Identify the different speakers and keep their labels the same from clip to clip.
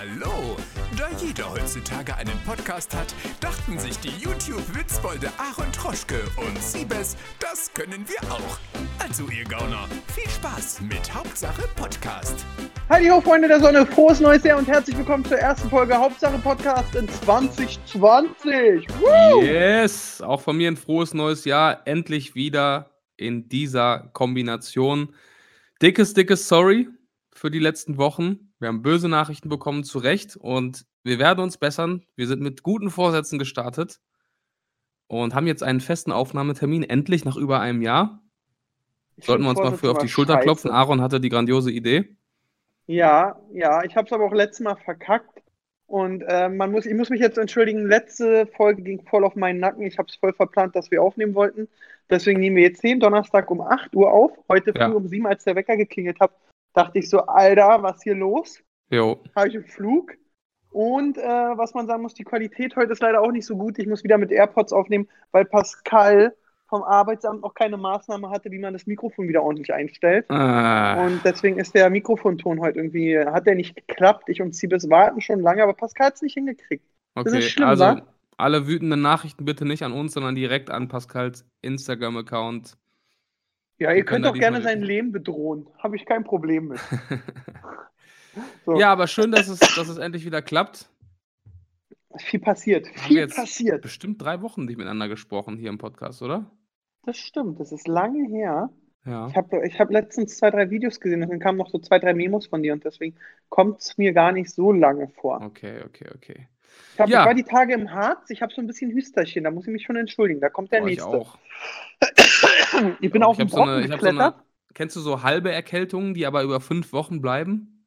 Speaker 1: Hallo! Da jeder heutzutage einen Podcast hat, dachten sich die YouTube-Witzbolde Aaron Troschke und Siebes, das können wir auch. Also ihr Gauner, viel Spaß mit Hauptsache Podcast.
Speaker 2: Hallo ho, Freunde der Sonne, frohes neues Jahr und herzlich willkommen zur ersten Folge Hauptsache Podcast in 2020. Woo!
Speaker 3: Yes, auch von mir ein frohes neues Jahr. Endlich wieder in dieser Kombination. Dickes, dickes Sorry für die letzten Wochen. Wir haben böse Nachrichten bekommen, zu Recht. Und wir werden uns bessern. Wir sind mit guten Vorsätzen gestartet und haben jetzt einen festen Aufnahmetermin, endlich nach über einem Jahr.
Speaker 2: Ich
Speaker 3: Sollten wir uns mal für auf die Schulter
Speaker 2: scheiße.
Speaker 3: klopfen. Aaron hatte die grandiose Idee.
Speaker 2: Ja, ja, ich habe es aber auch letztes Mal verkackt. Und äh, man muss, ich muss mich jetzt entschuldigen, letzte Folge ging voll auf meinen Nacken. Ich habe es voll verplant, dass wir aufnehmen wollten. Deswegen nehmen wir jetzt den Donnerstag um 8 Uhr auf. Heute früh
Speaker 3: Ja.
Speaker 2: um 7, als der Wecker geklingelt hat, dachte ich so, Alter, was hier los?
Speaker 3: Jo.
Speaker 2: habe ich einen Flug. Und äh, was man sagen muss, die Qualität heute ist leider auch nicht so gut. Ich muss wieder mit AirPods aufnehmen, weil Pascal vom Arbeitsamt noch keine Maßnahme hatte, wie man das Mikrofon wieder ordentlich einstellt.
Speaker 3: Ah,
Speaker 2: Und deswegen ist der Mikrofonton heute irgendwie, hat der nicht geklappt. Ich und Siebes warten schon lange, aber Pascal hat es nicht hingekriegt. das ist
Speaker 3: okay.
Speaker 2: schlimm,
Speaker 3: also,
Speaker 2: wa?
Speaker 3: alle wütenden Nachrichten bitte nicht an uns, sondern direkt an Pascals Instagram-Account.
Speaker 2: Ja, ihr könnt auch gerne sein Leben bedrohen. Habe ich kein Problem mit. So.
Speaker 3: Ja, aber schön, dass es, dass es endlich wieder klappt.
Speaker 2: Viel passiert.
Speaker 3: wir
Speaker 2: Viel passiert.
Speaker 3: Bestimmt drei Wochen nicht miteinander gesprochen hier im Podcast, oder?
Speaker 2: Das stimmt. Das ist lange her.
Speaker 3: Ja.
Speaker 2: Ich habe ich hab letztens zwei, drei Videos gesehen und dann kamen noch so zwei, drei Memos von dir und deswegen kommt es mir gar nicht so lange vor.
Speaker 3: Okay, okay, okay.
Speaker 2: Ich, hab,
Speaker 3: Ja.
Speaker 2: ich war die Tage im Harz, ich habe so ein bisschen Hüsterchen, da muss ich mich schon entschuldigen. Da kommt der
Speaker 3: ich
Speaker 2: nächste.
Speaker 3: auch.
Speaker 2: Ich bin
Speaker 3: Auch.
Speaker 2: auf den
Speaker 3: ich hab so eine, ich hab so eine,
Speaker 2: geklettert.
Speaker 3: Kennst du so halbe Erkältungen, die aber über fünf Wochen bleiben?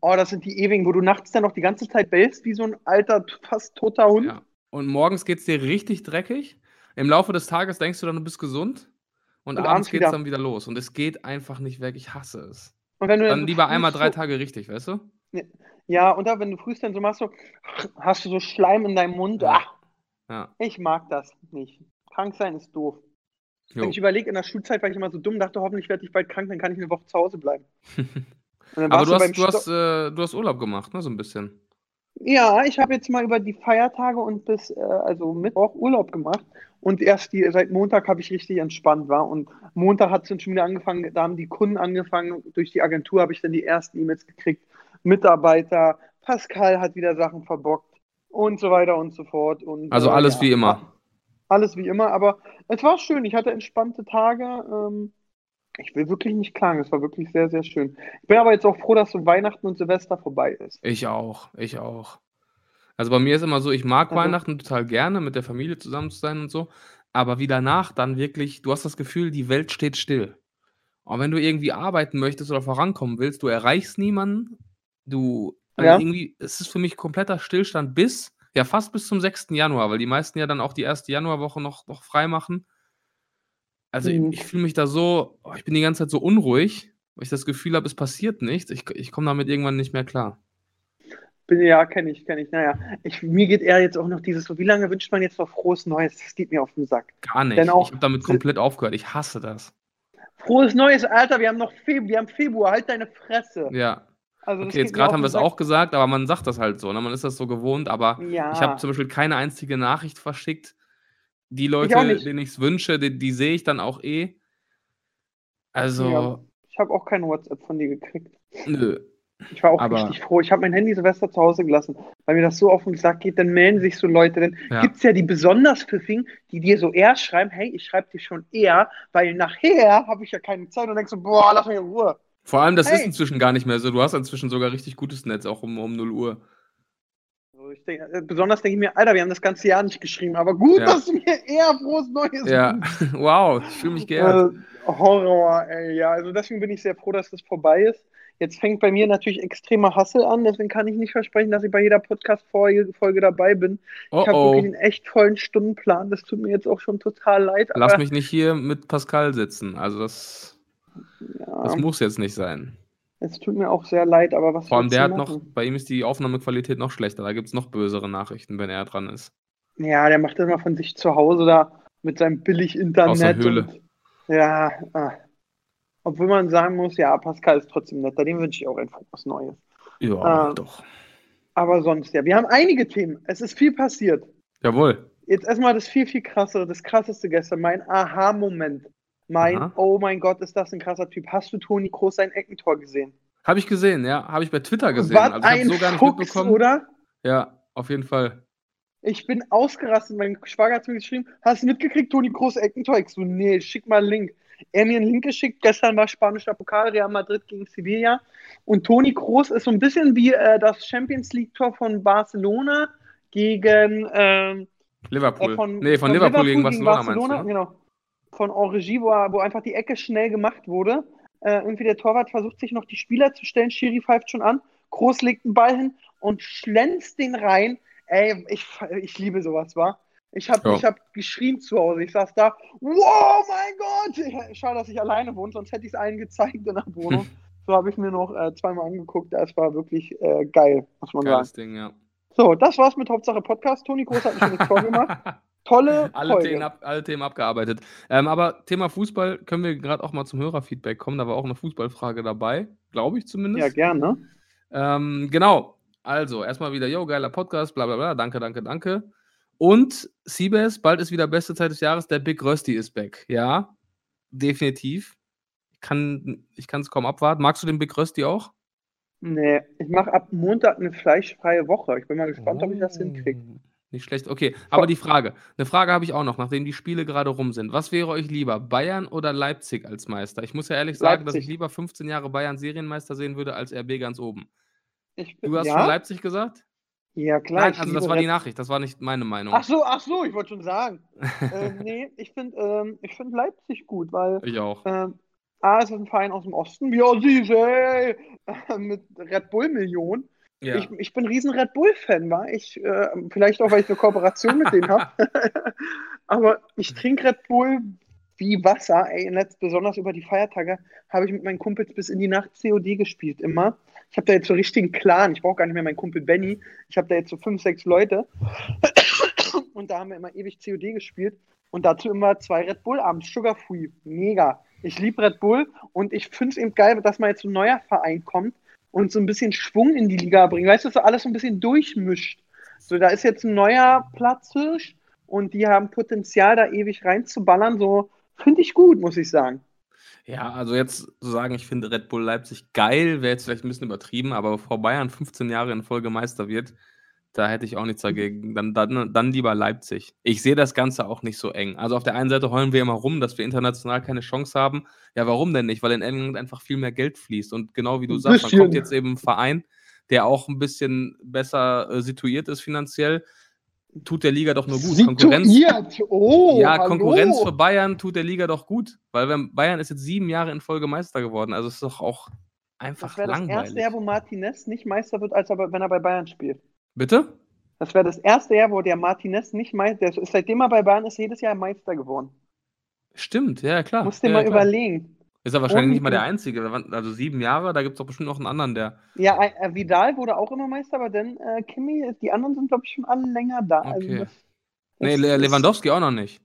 Speaker 2: Oh, das sind die ewigen, wo du nachts dann noch die ganze Zeit bellst wie so ein alter, fast toter Hund.
Speaker 3: Ja. Und morgens geht es dir richtig dreckig. Im Laufe des Tages denkst du dann, du bist gesund. Und,
Speaker 2: Und
Speaker 3: abends
Speaker 2: abends
Speaker 3: geht
Speaker 2: wieder.
Speaker 3: es dann wieder los. Und es geht einfach nicht weg. Ich hasse es.
Speaker 2: Und wenn du
Speaker 3: Dann
Speaker 2: so
Speaker 3: lieber einmal drei Tage richtig, weißt du?
Speaker 2: Ja, und da, wenn du dann so machst, so, hast du so Schleim in deinem Mund.
Speaker 3: Ja.
Speaker 2: Ah,
Speaker 3: Ja.
Speaker 2: ich mag das nicht. Krank sein ist doof.
Speaker 3: Jo.
Speaker 2: Wenn ich überlege, in der Schulzeit war ich immer so dumm, dachte, hoffentlich werde ich bald krank, dann kann ich eine Woche zu Hause bleiben.
Speaker 3: Aber du
Speaker 2: beim
Speaker 3: hast, du, hast, äh, du hast Urlaub gemacht, ne? So ein bisschen.
Speaker 2: Ja, ich habe jetzt mal über die Feiertage und bis, äh, also Mittwoch Urlaub gemacht. Und erst die, seit Montag habe ich richtig entspannt war. Und Montag hat es dann schon wieder angefangen, da haben die Kunden angefangen. Durch die Agentur habe ich dann die ersten E-Mails gekriegt. Mitarbeiter, Pascal hat wieder Sachen verbockt und so weiter und so fort. Und,
Speaker 3: Also
Speaker 2: äh,
Speaker 3: alles
Speaker 2: ja,
Speaker 3: wie immer.
Speaker 2: Alles wie immer, aber es war schön. Ich hatte entspannte Tage. Ähm, ich will wirklich nicht klagen. Es war wirklich sehr, sehr schön. Ich bin aber jetzt auch froh, dass so Weihnachten und Silvester vorbei ist.
Speaker 3: Ich auch, ich auch. Also bei mir ist immer so, ich mag
Speaker 2: Also-
Speaker 3: Weihnachten total gerne, mit der Familie zusammen zu sein und so. Aber wie danach dann wirklich, du hast das Gefühl, die Welt steht still. Und wenn du irgendwie arbeiten möchtest oder vorankommen willst, du erreichst niemanden. Du, also
Speaker 2: Ja.
Speaker 3: irgendwie, es ist für mich kompletter Stillstand bis, ja fast bis zum 6. Januar, weil die meisten ja dann auch die erste Januarwoche noch, noch frei machen. Also
Speaker 2: Mhm.
Speaker 3: ich, ich fühle mich da so, oh, ich bin die ganze Zeit so unruhig, weil ich das Gefühl habe, es passiert nichts. Ich, ich komme damit irgendwann nicht mehr klar.
Speaker 2: Bin, ja, kenne ich, kenne ich. Naja, ich, mir geht eher jetzt auch noch dieses so, wie lange wünscht man jetzt noch frohes Neues? Das geht mir auf den Sack.
Speaker 3: Gar nicht.
Speaker 2: Denn auch-
Speaker 3: ich habe damit komplett aufgehört. Ich hasse das.
Speaker 2: Frohes Neues, Alter, wir haben noch Februar, wir haben Februar, halt deine Fresse.
Speaker 3: Ja.
Speaker 2: Also,
Speaker 3: Okay, jetzt gerade haben wir es auch gesagt, aber man sagt das halt so. Ne? Man ist das so gewohnt, aber
Speaker 2: Ja.
Speaker 3: ich habe zum Beispiel keine einzige Nachricht verschickt. Die
Speaker 2: Ich
Speaker 3: Leute,
Speaker 2: nicht.
Speaker 3: denen ich es wünsche, die, die sehe ich dann auch eh. Also,
Speaker 2: Ja. Ich habe auch kein WhatsApp von dir gekriegt.
Speaker 3: nö.
Speaker 2: Ich war auch
Speaker 3: Aber-
Speaker 2: richtig froh. Ich habe mein Handy Silvester zu Hause gelassen, weil mir das so auf den Sack geht. Dann melden sich so Leute. Dann
Speaker 3: Ja.
Speaker 2: gibt es ja die besonders Pfiffigen, die dir so eher schreiben: Hey, ich schreibe dir schon eher, weil nachher habe ich ja keine Zeit und denkst so: Boah, lass mich in Ruhe.
Speaker 3: Vor allem, das ist
Speaker 2: Hey.
Speaker 3: inzwischen gar nicht mehr so. Du hast inzwischen sogar richtig gutes Netz, auch um, um 0 Uhr.
Speaker 2: So, ich denk, äh, besonders denke ich mir: Alter, wir haben das ganze Jahr nicht geschrieben, aber gut,
Speaker 3: Ja.
Speaker 2: dass du mir eher frohes Neues
Speaker 3: Ja, wow, ich fühle mich geehrt.
Speaker 2: Äh, Horror, ey, ja. Also deswegen bin ich sehr froh, dass das vorbei ist. Jetzt fängt bei mir natürlich extremer Hassel an, deswegen kann ich nicht versprechen, dass ich bei jeder Podcast-Folge Folge dabei bin.
Speaker 3: Oh
Speaker 2: ich habe
Speaker 3: oh,
Speaker 2: wirklich einen echt vollen Stundenplan. Das tut mir jetzt auch schon total leid.
Speaker 3: lass mich nicht hier mit Pascal sitzen. Also, das,
Speaker 2: ja,
Speaker 3: das muss jetzt nicht sein.
Speaker 2: es tut mir auch sehr leid, aber was
Speaker 3: Vor allem, der hat noch, bei ihm ist die Aufnahmequalität noch schlechter. Da gibt es noch bösere Nachrichten, wenn er dran ist.
Speaker 2: Ja, der macht das mal von sich zu Hause da mit seinem Billig-Internet.
Speaker 3: Aus der Höhle.
Speaker 2: und- Ja, ah. Obwohl man sagen muss, ja, Pascal ist trotzdem netter. Dem wünsche ich auch einfach was Neues.
Speaker 3: Ja,
Speaker 2: Ähm,
Speaker 3: doch.
Speaker 2: Aber sonst, ja. Wir haben einige Themen. Es ist viel passiert.
Speaker 3: Jawohl.
Speaker 2: Jetzt erstmal das viel, viel krassere, das krasseste gestern, mein Aha-Moment. Mein,
Speaker 3: Aha.
Speaker 2: oh mein Gott, ist das ein krasser Typ. Hast du Toni Kroos sein Eckentor gesehen?
Speaker 3: Habe ich gesehen, ja. Habe ich bei Twitter gesehen.
Speaker 2: Was
Speaker 3: also
Speaker 2: ein
Speaker 3: so gar nicht
Speaker 2: Fuchs,
Speaker 3: mitbekommen.
Speaker 2: oder?
Speaker 3: Ja, auf jeden Fall.
Speaker 2: Ich bin ausgerastet. Mein Schwager hat mir geschrieben, hast du mitgekriegt, Toni Kroos Eckentor? Ich so, nee, schick mal einen Link. Er mir einen Link geschickt. Gestern war spanischer Pokal, Real Madrid gegen Sevilla. Und Toni Kroos ist so ein bisschen wie äh, das Champions League-Tor von Barcelona gegen ähm,
Speaker 3: Liverpool.
Speaker 2: Äh, von,
Speaker 3: nee, von, Liverpool, gegen Barcelona, meinst du? Ne?
Speaker 2: Genau. Von Henri, wo, wo einfach die Ecke schnell gemacht wurde. Äh, irgendwie der Torwart versucht sich noch die Spieler zu stellen. Schiri pfeift schon an. Groß legt einen Ball hin und schlänzt den rein. Ey, ich, ich liebe sowas, war. Ich habe
Speaker 3: Ja.
Speaker 2: ich hab geschrien zu Hause. Ich saß da. Wow, mein Gott! Ich, schade, dass ich alleine wohne, sonst hätte ich es allen gezeigt in der Wohnung. so habe ich mir noch äh, zweimal angeguckt. Das war wirklich äh, geil, muss man sagen.
Speaker 3: Geiles Ding, ja.
Speaker 2: So, das war's mit Hauptsache Podcast. Toni Groß hat ein schönes Tor gemacht. Tolle
Speaker 3: alle,
Speaker 2: Folge.
Speaker 3: Themen ab, alle Themen abgearbeitet. Ähm, aber Thema Fußball können wir gerade auch mal zum Hörerfeedback kommen. Da war auch eine Fußballfrage dabei, glaube ich zumindest.
Speaker 2: Ja, gerne.
Speaker 3: Ähm, genau. Also, erstmal wieder, yo, geiler Podcast, bla bla bla, danke, danke, danke. Und Siebes, bald ist wieder beste Zeit des Jahres, der Big Rösti ist back. Ja, definitiv. Ich kann es kaum abwarten. Magst du den Big Rösti auch?
Speaker 2: Nee, ich mache ab Montag eine fleischfreie Woche. Ich bin mal gespannt, ob ich das hinkriege.
Speaker 3: Nicht schlecht. Okay, aber die Frage, eine Frage habe ich auch noch, nachdem die Spiele gerade rum sind. Was wäre euch lieber, Bayern oder Leipzig als Meister? Ich muss ja ehrlich sagen, dass ich
Speaker 2: Leipzig.
Speaker 3: lieber 15 Jahre Bayern Serienmeister sehen würde als RB ganz oben.
Speaker 2: Ich,
Speaker 3: Du hast
Speaker 2: ja?
Speaker 3: schon Leipzig gesagt?
Speaker 2: Ja, klar.
Speaker 3: Nein, also das war die Nachricht, das war nicht meine Meinung.
Speaker 2: Ach so, ach so, ich wollte schon sagen. äh, nee, ich finde ähm, ich find Leipzig gut, weil
Speaker 3: Ich auch.
Speaker 2: ähm, A, es ist ein Verein aus dem Osten, wie Assis, ey, mit Red Bull-Millionen.
Speaker 3: Ja.
Speaker 2: Ich, ich bin riesen Red Bull-Fan, war ich. Äh, vielleicht auch, weil ich eine Kooperation mit denen habe. Aber ich trinke Red Bull wie Wasser. Ey, letzt, besonders über die Feiertage habe ich mit meinen Kumpels bis in die Nacht COD gespielt, immer. Ich habe da jetzt so richtigen Clan. Ich brauche gar nicht mehr meinen Kumpel Benny. Ich habe da jetzt so fünf, sechs Leute. Und da haben wir immer ewig COD gespielt. Und dazu immer zwei Red Bull abends. Sugar Free. Mega. Ich liebe Red Bull und ich finde es eben geil, dass mal jetzt ein neuer Verein kommt und so ein bisschen Schwung in die Liga bringt. Weißt du, so alles so ein bisschen durchmischt. So, da ist jetzt ein neuer Platzhirsch und die haben Potenzial, da ewig reinzuballern. So, finde ich gut, muss ich sagen.
Speaker 3: Ja, also jetzt zu sagen, ich finde Red Bull Leipzig geil, wäre jetzt vielleicht ein bisschen übertrieben, aber bevor Bayern 15 Jahre in Folge Meister wird, da hätte ich auch nichts dagegen. Dann, dann, dann lieber Leipzig. Ich sehe das Ganze auch nicht so eng. Also auf der einen Seite heulen wir immer rum, dass wir international keine Chance haben. Ja, warum denn nicht? Weil in England einfach viel mehr Geld fließt. Und genau wie du sagst,
Speaker 2: bisschen.
Speaker 3: kommt jetzt eben ein Verein, der auch ein bisschen besser äh, situiert ist finanziell. Tut der Liga doch nur gut. Konkurrenz.
Speaker 2: Oh,
Speaker 3: ja,
Speaker 2: hallo.
Speaker 3: Konkurrenz für Bayern tut der Liga doch gut, weil wenn, Bayern ist jetzt sieben Jahre in Folge Meister geworden. Also es ist doch auch einfach
Speaker 2: Das wäre das
Speaker 3: langweilig.
Speaker 2: erste Jahr, wo Martinez nicht Meister wird, als er, wenn er bei Bayern spielt.
Speaker 3: Bitte?
Speaker 2: Das wäre das erste Jahr, wo der Martinez nicht Meister ist. Seitdem er bei Bayern ist, jedes Jahr Meister geworden.
Speaker 3: Stimmt, ja klar.
Speaker 2: Musst dir
Speaker 3: ja,
Speaker 2: mal
Speaker 3: klar.
Speaker 2: überlegen.
Speaker 3: Ist er wahrscheinlich nicht mal der. Einzige. Also sieben Jahre, da gibt es doch bestimmt noch einen anderen, der.
Speaker 2: Ja, äh, Vidal wurde auch immer Meister, aber dann äh, Kimi, die anderen sind, glaube ich, schon alle länger da. Also
Speaker 3: Okay.
Speaker 2: das,
Speaker 3: Nee,
Speaker 2: das ist-
Speaker 3: Lewandowski auch noch nicht.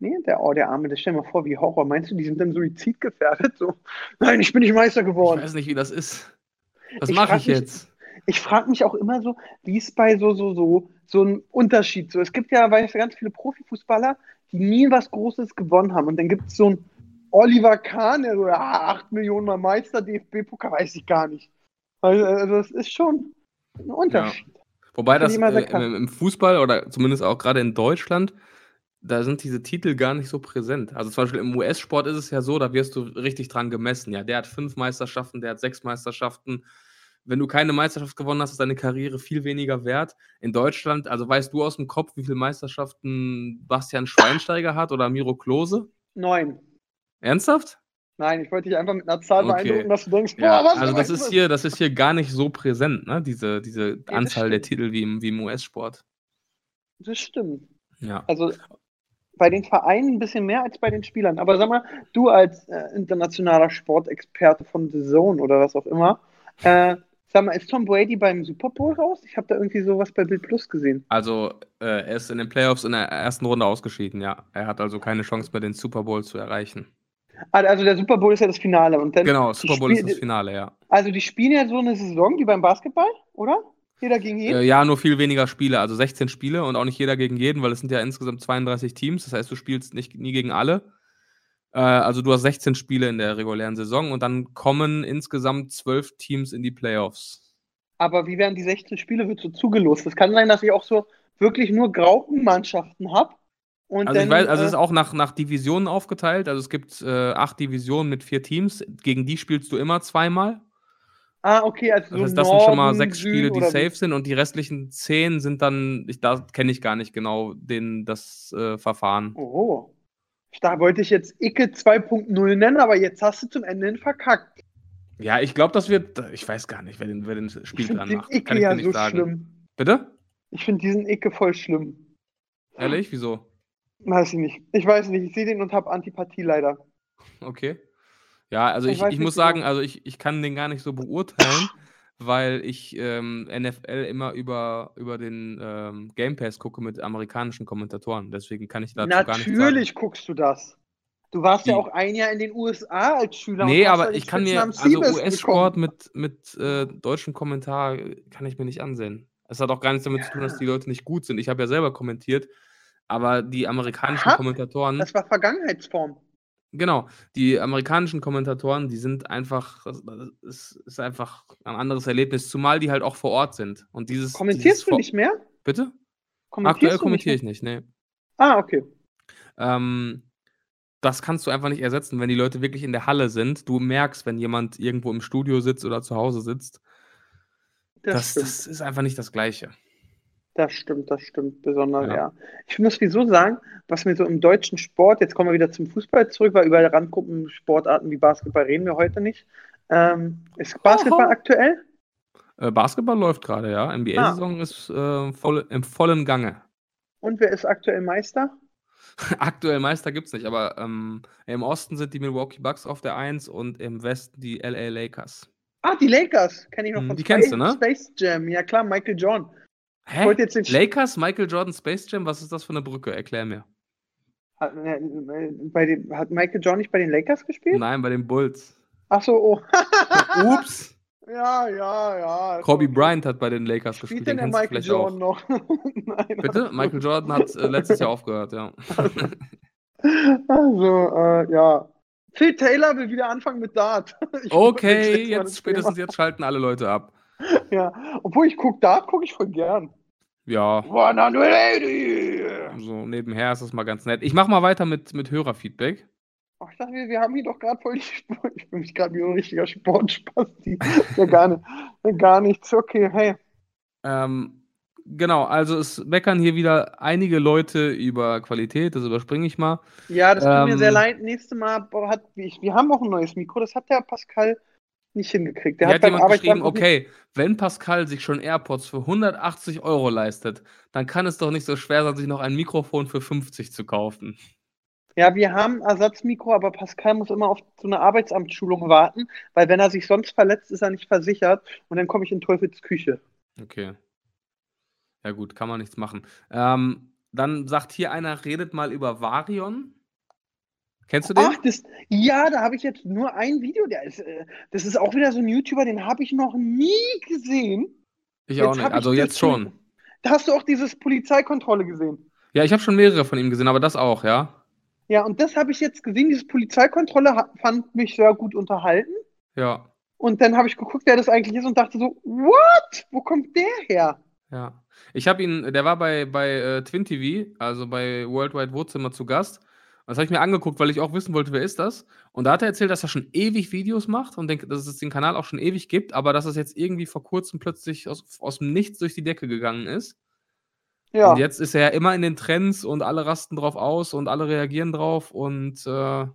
Speaker 2: Nee, der, oh, der Arme, das stell dir mal vor, wie Horror. Meinst du, die sind dann suizidgefährdet? So, nein, ich bin nicht Meister
Speaker 3: Ich
Speaker 2: geworden.
Speaker 3: weiß nicht, wie das ist. Was
Speaker 2: Ich
Speaker 3: mache ich jetzt?
Speaker 2: Ich frage mich auch immer so, wie es bei so, so, so, so ein Unterschied so. Es gibt ja, weißt du, ganz viele Profifußballer, die nie was Großes gewonnen haben. Und dann gibt es so einen Oliver Kahn, der so, ja, 8 Millionen Mal Meister, DFB-Pokal, weiß ich gar nicht. Also, also das ist schon ein Unterschied.
Speaker 3: Wobei
Speaker 2: Finde
Speaker 3: das äh, im, im Fußball oder zumindest auch gerade in Deutschland, da sind diese Titel gar nicht so präsent. Also zum Beispiel im US-Sport ist es ja so, da wirst du richtig dran gemessen. Ja, der hat fünf Meisterschaften, der hat sechs Meisterschaften. Wenn du keine Meisterschaft gewonnen hast, ist deine Karriere viel weniger wert. In Deutschland, also weißt du aus dem Kopf, wie viele Meisterschaften Bastian Schweinsteiger hat oder Miro Klose?
Speaker 2: Neun.
Speaker 3: Ernsthaft?
Speaker 2: Nein, ich wollte dich einfach mit einer Zahl
Speaker 3: Okay.
Speaker 2: beeindrucken, dass du denkst, boah,
Speaker 3: Ja,
Speaker 2: was?
Speaker 3: also das ist hier, das ist hier gar nicht so präsent, ne? Diese, diese
Speaker 2: das
Speaker 3: Anzahl der
Speaker 2: stimmt.
Speaker 3: Titel wie im, wie im US-Sport.
Speaker 2: Das stimmt.
Speaker 3: Ja.
Speaker 2: Also bei den Vereinen ein bisschen mehr als bei den Spielern. Aber sag mal, du als äh, internationaler Sportexperte von The Zone oder was auch immer, äh, sag mal, ist Tom Brady beim Super Bowl raus? Ich habe da irgendwie sowas bei Bild Plus gesehen.
Speaker 3: Also, äh, er ist in den Playoffs in der ersten Runde ausgeschieden, ja. Er hat also keine Chance mehr, den Super Bowl zu erreichen.
Speaker 2: Ah, Also der Super Bowl ist ja das Finale. Und dann
Speaker 3: Genau, Super Bowl ist das Finale, ja.
Speaker 2: Also die spielen ja so eine Saison wie beim Basketball, oder? Jeder gegen jeden?
Speaker 3: Äh, ja, nur viel weniger Spiele, also 16 Spiele und auch nicht jeder gegen jeden, weil es sind ja insgesamt 32 Teams. Das heißt, du spielst nicht, nie gegen alle. Äh, also du hast 16 Spiele in der regulären Saison und dann kommen insgesamt 12 Teams in die Playoffs.
Speaker 2: Aber wie werden die 16 Spiele wird so zugelost? Es kann sein, dass ich auch so wirklich nur Graupenmannschaften habe.
Speaker 3: also ich weiß, also es ist auch nach, nach Divisionen aufgeteilt. Also es gibt äh, acht Divisionen mit vier Teams. Gegen die spielst du immer zweimal.
Speaker 2: Ah, okay, also
Speaker 3: das, heißt, das sind schon mal sechs Spiele, die safe sind und die restlichen zehn sind dann, ich, da kenne ich gar nicht genau den, das äh, Verfahren.
Speaker 2: Oh. Da wollte ich jetzt Icke 2.0 nennen, aber jetzt hast du zum Ende hin verkackt.
Speaker 3: Ja, ich glaube, das wird, ich weiß gar nicht, wer den, wer den Spiel dran macht.
Speaker 2: Icke Kann ich ja so sagen. schlimm.
Speaker 3: Bitte?
Speaker 2: Ich finde diesen Icke voll schlimm.
Speaker 3: Ehrlich? Wieso?
Speaker 2: Weiß ich nicht. Ich weiß nicht. Ich sehe den und habe Antipathie leider.
Speaker 3: Okay. Ja, also ich, ich, ich muss sagen, also ich, ich kann den gar nicht so beurteilen, weil ich ähm, NFL immer über, über den ähm, Game Pass gucke mit amerikanischen Kommentatoren. Deswegen kann ich dazu
Speaker 2: Natürlich
Speaker 3: gar nicht sagen.
Speaker 2: Natürlich guckst du das. Du warst Wie? ja auch ein Jahr in den USA als Schüler.
Speaker 3: Nee, aber ich kann mir, also US-Sport mit, mit äh, deutschem Kommentar kann ich mir nicht ansehen. Es hat auch gar nichts damit ja. zu tun, dass die Leute nicht gut sind. Ich habe ja selber kommentiert, aber die amerikanischen Aha, Kommentatoren.
Speaker 2: Das war Vergangenheitsform.
Speaker 3: Genau, die amerikanischen Kommentatoren, die sind einfach, es ist einfach ein anderes Erlebnis, zumal die halt auch vor Ort sind. Und dieses.
Speaker 2: Kommentierst
Speaker 3: dieses
Speaker 2: du nicht mehr?
Speaker 3: Bitte? Aktuell kommentiere ich nicht, nee.
Speaker 2: Ah, okay.
Speaker 3: Ähm, das kannst du einfach nicht ersetzen, wenn die Leute wirklich in der Halle sind. Du merkst, wenn jemand irgendwo im Studio sitzt oder zu Hause sitzt. Das, das, das ist einfach nicht das Gleiche.
Speaker 2: Das stimmt, das stimmt besonders, ja. ja. Ich muss wieso sagen, was mir so im deutschen Sport, jetzt kommen wir wieder zum Fußball zurück, weil über Randgruppen Sportarten wie Basketball reden wir heute nicht. Ähm, ist Basketball Oho. aktuell?
Speaker 3: Äh, Basketball läuft gerade, ja. NBA-Saison ah. ist äh, voll, im vollen Gange.
Speaker 2: Und wer ist aktuell Meister?
Speaker 3: aktuell Meister gibt es nicht, aber ähm, im Osten sind die Milwaukee Bucks auf der 1 und im Westen die LA Lakers.
Speaker 2: Ah, die Lakers kenne ich noch hm,
Speaker 3: von die Space, kennst du, ne?
Speaker 2: Space Jam, ja klar, Michael Jordan.
Speaker 3: Hä? Lakers, Michael Jordan, Space Jam, was ist das für eine Brücke? Erklär mir.
Speaker 2: Hat, äh, bei den, hat Michael Jordan nicht bei den Lakers gespielt?
Speaker 3: Nein, bei den Bulls.
Speaker 2: Ach so, oh.
Speaker 3: Ups.
Speaker 2: Ja, ja, ja.
Speaker 3: Kobe Bryant hat bei den Lakers Spielt gespielt.
Speaker 2: Den denn der Michael Jordan auch. noch?
Speaker 3: Nein, Bitte? Michael Jordan hat äh, letztes Jahr aufgehört, ja.
Speaker 2: Also, äh, ja. Phil Taylor will wieder anfangen mit Dart.
Speaker 3: Ich okay, jetzt spätestens jetzt schalten alle Leute ab.
Speaker 2: Ja, obwohl ich gucke, Dart gucke ich voll gern.
Speaker 3: Ja. 180! So nebenher ist das mal ganz nett. Ich mache mal weiter mit, mit Hörerfeedback.
Speaker 2: Ach, ich dachte, wir, wir haben hier doch gerade voll die Sport. Ich bin mich gerade wie ein richtiger Sportspaß. ja, gar, nicht, gar nichts. Okay, hey.
Speaker 3: Ähm, genau, also es meckern hier wieder einige Leute über Qualität, das überspringe ich mal.
Speaker 2: Ja, das tut ähm, mir sehr leid. Nächstes Mal hat, wir haben auch ein neues Mikro, das hat der Pascal nicht hingekriegt. Der
Speaker 3: hat, hat jemand geschrieben, okay, wenn Pascal sich schon AirPods für 180 Euro leistet, dann kann es doch nicht so schwer sein, sich noch ein Mikrofon für 50 zu kaufen.
Speaker 2: Ja, wir haben Ersatzmikro, aber Pascal muss immer auf so eine Arbeitsamtsschulung warten, weil wenn er sich sonst verletzt, ist er nicht versichert und dann komme ich in Teufels Küche.
Speaker 3: Okay. Ja gut, kann man nichts machen. Ähm, dann sagt hier einer, redet mal über Varion. Kennst du den? Ach,
Speaker 2: das, ja, da habe ich jetzt nur ein Video. Der ist, äh, das ist auch wieder so ein YouTuber, den habe ich noch nie gesehen.
Speaker 3: Ich jetzt auch nicht, also jetzt schon.
Speaker 2: Da hast du auch dieses Polizeikontrolle gesehen.
Speaker 3: Ja, ich habe schon mehrere von ihm gesehen, aber das auch, ja.
Speaker 2: Ja, und das habe ich jetzt gesehen. Diese Polizeikontrolle fand mich sehr gut unterhalten.
Speaker 3: Ja.
Speaker 2: Und dann habe ich geguckt, wer das eigentlich ist und dachte so, what? Wo kommt der her?
Speaker 3: Ja. Ich habe ihn, der war bei, bei äh, Twin TV, also bei Worldwide Wohnzimmer zu Gast. Das habe ich mir angeguckt, weil ich auch wissen wollte, wer ist das? Und da hat er erzählt, dass er schon ewig Videos macht und denkt, dass es den Kanal auch schon ewig gibt, aber dass es jetzt irgendwie vor kurzem plötzlich aus, aus dem Nichts durch die Decke gegangen ist. Ja. Und jetzt ist er ja immer in den Trends und alle rasten drauf aus und alle reagieren drauf und äh,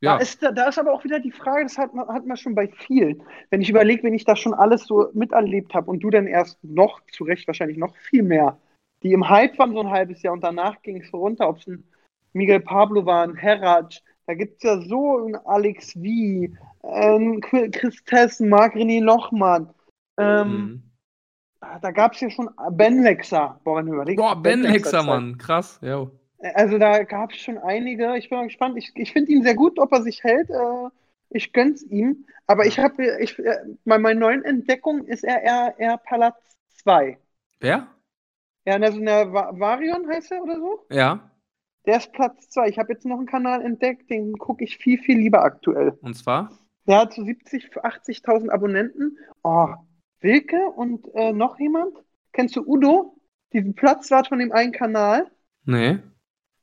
Speaker 3: ja.
Speaker 2: Da ist, da ist aber auch wieder die Frage, das hat man, hat man schon bei vielen. Wenn ich überlege, wenn ich das schon alles so miterlebt habe und du dann erst noch, zu Recht wahrscheinlich noch viel mehr, die im Hype waren so ein halbes Jahr und danach ging es runter, ob es ein Miguel Pablo waren, Herraj, da gibt es ja so einen Alex V, ähm, Chris Tessen, Marc René Lochmann. Ähm, mhm. Da gab es ja schon Ben Lexer.
Speaker 3: Boah, wenn überlegt, Boah, Ben, ben Lexer, Mann, krass, ja.
Speaker 2: Also da gab es schon einige. Ich bin mal gespannt. Ich, ich finde ihn sehr gut, ob er sich hält. Äh, ich gönn's ihm. Aber ich habe, ich, äh, bei meinen neuen Entdeckungen ist er eher, eher Platz 2.
Speaker 3: Wer?
Speaker 2: Ja, also eine Va Varion heißt er oder so?
Speaker 3: Ja.
Speaker 2: Der ist Platz 2. Ich habe jetzt noch einen Kanal entdeckt, den gucke ich viel, viel lieber aktuell.
Speaker 3: Und zwar?
Speaker 2: Der hat so 70, 80.000 Abonnenten. Oh, Wilke und äh, noch jemand? Kennst du Udo? Diesen Platzwart von dem einen Kanal?
Speaker 3: Nee.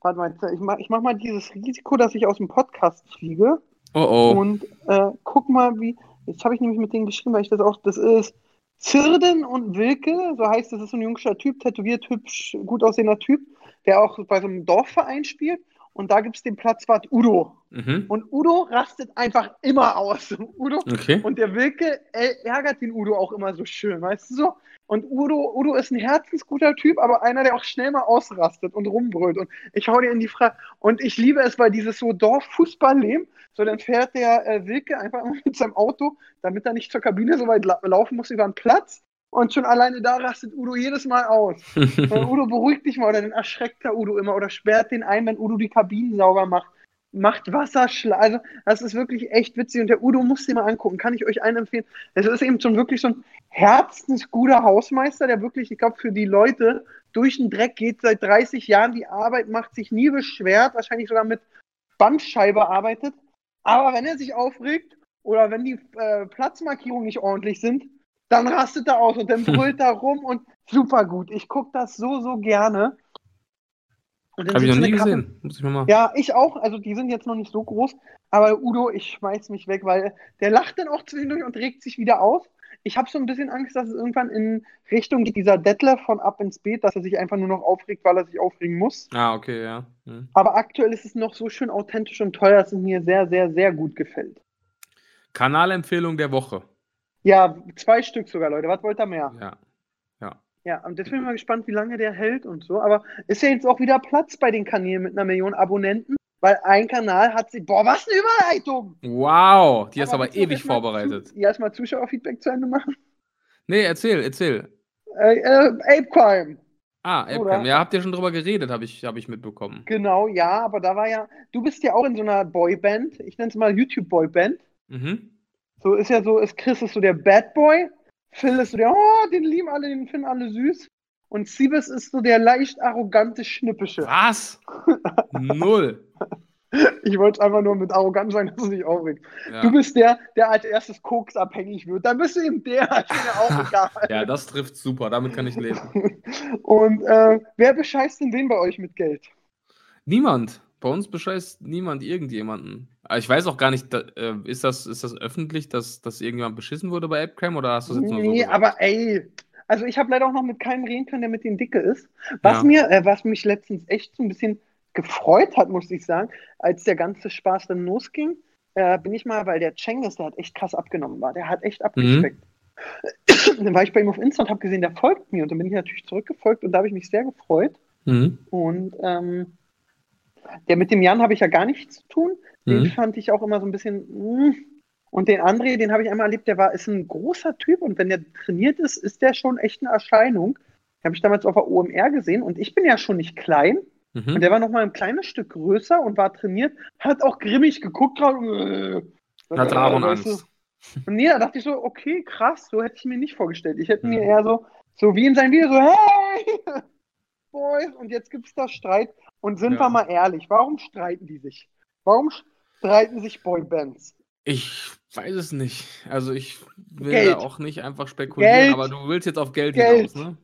Speaker 2: Warte mal, ich mach, ich mach mal dieses Risiko, dass ich aus dem Podcast fliege.
Speaker 3: Oh oh.
Speaker 2: Und äh, guck mal, wie. Jetzt habe ich nämlich mit denen geschrieben, weil ich das auch. Das ist Zirden und Wilke, so heißt das ist so ein jungscher Typ, tätowiert, hübsch, gut aussehender Typ, der auch bei so einem Dorfverein spielt. Und da gibt es den Platzwart Udo.
Speaker 3: Mhm.
Speaker 2: Und Udo rastet einfach immer aus. Udo.
Speaker 3: Okay.
Speaker 2: Und der Wilke ärgert den Udo auch immer so schön, weißt du so? Und Udo, Udo ist ein herzensguter Typ, aber einer, der auch schnell mal ausrastet und rumbrüllt. Und ich hau dir in die Frage. Und ich liebe es, weil dieses so Dorffußballleben, so dann fährt der äh, Wilke einfach immer mit seinem Auto, damit er nicht zur Kabine so weit la laufen muss über den Platz. Und schon alleine da rastet Udo jedes Mal aus. Udo beruhigt dich mal oder dann erschreckt der Udo immer oder sperrt den ein, wenn Udo die Kabinen sauber macht. Macht Wasserschlag. Also, das ist wirklich echt witzig. Und der Udo muss den mal angucken. Kann ich euch einen empfehlen. Es ist eben schon wirklich so ein herzensguter Hausmeister, der wirklich, ich glaube, für die Leute durch den Dreck geht, seit 30 Jahren die Arbeit macht, sich nie beschwert, wahrscheinlich sogar mit Bandscheibe arbeitet. Aber wenn er sich aufregt oder wenn die äh, Platzmarkierungen nicht ordentlich sind, dann rastet er aus und dann brüllt er rum und super gut. Ich gucke das so, so gerne.
Speaker 3: Habe ich noch nie gesehen. Muss ich mal machen.
Speaker 2: Ja, ich auch. Also die sind jetzt noch nicht so groß. Aber Udo, ich schmeiß mich weg, weil der lacht dann auch zwischendurch und regt sich wieder auf. Ich habe so ein bisschen Angst, dass es irgendwann in Richtung dieser Detlef von Ab ins Beet, dass er sich einfach nur noch aufregt, weil er sich aufregen muss.
Speaker 3: Ah, okay, ja. Hm.
Speaker 2: Aber aktuell ist es noch so schön authentisch und teuer, dass es mir sehr, sehr, sehr gut gefällt.
Speaker 3: Kanalempfehlung der Woche.
Speaker 2: Ja, zwei Stück sogar, Leute. Was wollt ihr mehr?
Speaker 3: Ja. Ja.
Speaker 2: Ja, und jetzt bin ich mal gespannt, wie lange der hält und so. Aber ist ja jetzt auch wieder Platz bei den Kanälen mit einer Million Abonnenten, weil ein Kanal hat sie. Boah, was eine Überleitung!
Speaker 3: Wow, die aber
Speaker 2: willst du
Speaker 3: ewig vorbereitet.
Speaker 2: Zu, ja, erstmal Zuschauerfeedback zu Ende machen.
Speaker 3: Nee, erzähl, erzähl.
Speaker 2: Äh, äh, Ape Crime.
Speaker 3: Ah.
Speaker 2: Oder?
Speaker 3: Ja, habt ihr schon drüber geredet, habe ich, hab ich mitbekommen.
Speaker 2: Genau, ja, aber da war ja. Du bist ja auch in so einer Boyband. Ich nenne es mal YouTube-Boyband.
Speaker 3: Mhm.
Speaker 2: So ist ja so, ist Chris ist so der Bad Boy. Phil ist so der, oh, den lieben alle, den finden alle süß. Und Siebes ist so der leicht arrogante Schnippische.
Speaker 3: Was? Null.
Speaker 2: Ich wollte es einfach nur mit arrogant sagen, dass du dich aufregst.
Speaker 3: Ja.
Speaker 2: Du bist der, der als erstes Koks abhängig wird. Dann bist du eben der, mir auch egal.
Speaker 3: ja, das trifft super, damit kann ich leben.
Speaker 2: Und äh, wer bescheißt denn wen bei euch mit Geld?
Speaker 3: Niemand. Bei uns bescheißt niemand irgendjemanden. Ich weiß auch gar nicht, da, äh, ist, das, ist das öffentlich, dass, dass irgendjemand beschissen wurde bei Appcam oder hast du es jetzt nur so
Speaker 2: Nee, aber ey. Also ich habe leider auch noch mit keinem reden können, der mit dem Dicke ist. Was
Speaker 3: Ja.
Speaker 2: mir, äh, was mich letztens echt so ein bisschen gefreut hat, muss ich sagen, als der ganze Spaß dann losging, äh, bin ich mal, weil der Cengiz, der hat echt krass abgenommen war. Der hat echt
Speaker 3: Mhm.
Speaker 2: abgespeckt. dann war ich bei ihm auf Insta und habe gesehen, der folgt mir und dann bin ich natürlich zurückgefolgt und da habe ich mich sehr gefreut.
Speaker 3: Mhm.
Speaker 2: Und ähm, der mit dem Jan habe ich ja gar nichts zu tun. Den
Speaker 3: Mhm.
Speaker 2: fand ich auch immer so ein bisschen. mm. Und den André, den habe ich einmal erlebt, der war, ist ein großer Typ und wenn der trainiert ist, ist der schon echt eine Erscheinung. Den habe ich damals auf der OMR gesehen und ich bin ja schon nicht klein. Und
Speaker 3: Mhm.
Speaker 2: der war noch mal ein kleines Stück größer und war trainiert, hat auch grimmig geguckt gerade.
Speaker 3: Hat Aaron
Speaker 2: du?
Speaker 3: Angst.
Speaker 2: Und nee, da dachte ich so, okay, krass, so hätte ich mir nicht vorgestellt. Ich hätte mir
Speaker 3: Mhm.
Speaker 2: eher so, so wie in seinem Video, so, hey, Boys, und jetzt gibt es da Streit. Und sind
Speaker 3: Ja.
Speaker 2: wir mal ehrlich, warum streiten die sich? Warum streiten sich Boybands?
Speaker 3: Ich weiß es nicht. Also ich will
Speaker 2: Geld.
Speaker 3: da auch nicht einfach spekulieren,
Speaker 2: Geld.
Speaker 3: aber du willst jetzt auf Geld,
Speaker 2: Geld.
Speaker 3: hinaus, ne?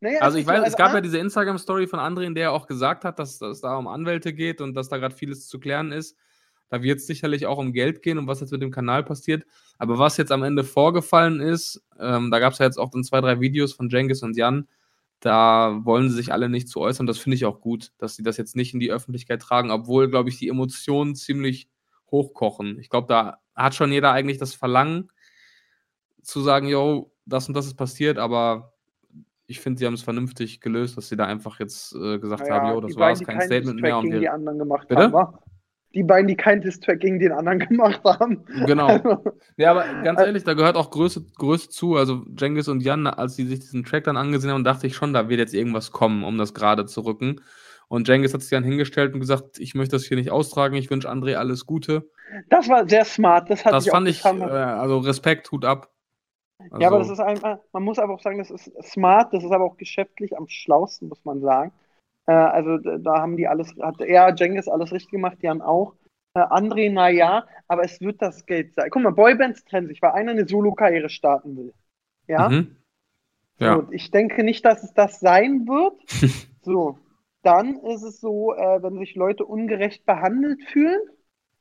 Speaker 2: Naja,
Speaker 3: Also ich weiß, es gab ja diese Instagram-Story von André, in der er auch gesagt hat, dass es da um Anwälte geht und dass da gerade vieles zu klären ist. Da wird es sicherlich auch um Geld gehen und was jetzt mit dem Kanal passiert. Aber was jetzt am Ende vorgefallen ist, ähm, da gab es ja jetzt auch dann zwei, drei Videos von Jengis und Jan. Da wollen sie sich alle nicht zu äußern. Das finde ich auch gut, dass sie das jetzt nicht in die Öffentlichkeit tragen, obwohl, glaube ich, die Emotionen ziemlich hochkochen. Ich glaube, da hat schon jeder eigentlich das Verlangen zu sagen, yo, das und das ist passiert, aber ich finde, sie haben es vernünftig gelöst, dass sie da einfach jetzt äh, gesagt
Speaker 2: naja,
Speaker 3: haben, yo, das
Speaker 2: beiden, die
Speaker 3: kein Statement mehr. Und
Speaker 2: gegen die
Speaker 3: wir,
Speaker 2: anderen gemacht
Speaker 3: Bitte?
Speaker 2: haben. wa? Die beiden, die keinen Distrack gegen den anderen gemacht haben.
Speaker 3: genau. Ja, aber ganz
Speaker 2: Äh,
Speaker 3: ehrlich, da gehört auch Größe, Größe zu. Also Jengis und Jan, als sie sich diesen Track dann angesehen haben, dachte ich schon, da wird jetzt irgendwas kommen, um das gerade zu rücken. Und Jengis hat sich dann hingestellt und gesagt, ich möchte das hier nicht austragen, ich wünsche André alles Gute.
Speaker 2: Das war sehr smart. Das, hat
Speaker 3: Das fand ich, äh, also Respekt, Hut ab.
Speaker 2: Also, ja, aber das
Speaker 3: Also
Speaker 2: ist einfach, man muss aber auch sagen, das ist smart, das ist aber auch geschäftlich am schlausten, muss man sagen. Äh, also da haben die alles, hat er, Cengiz alles richtig gemacht, Jan auch. Äh, André, na ja, aber es wird das Geld sein. Guck mal, Boybands trennen sich, weil einer eine Solo-Karriere starten will. Ja,
Speaker 3: Mhm. Ja.
Speaker 2: so, ich denke nicht, dass es das sein wird. So, dann ist es so, äh, wenn sich Leute ungerecht behandelt fühlen,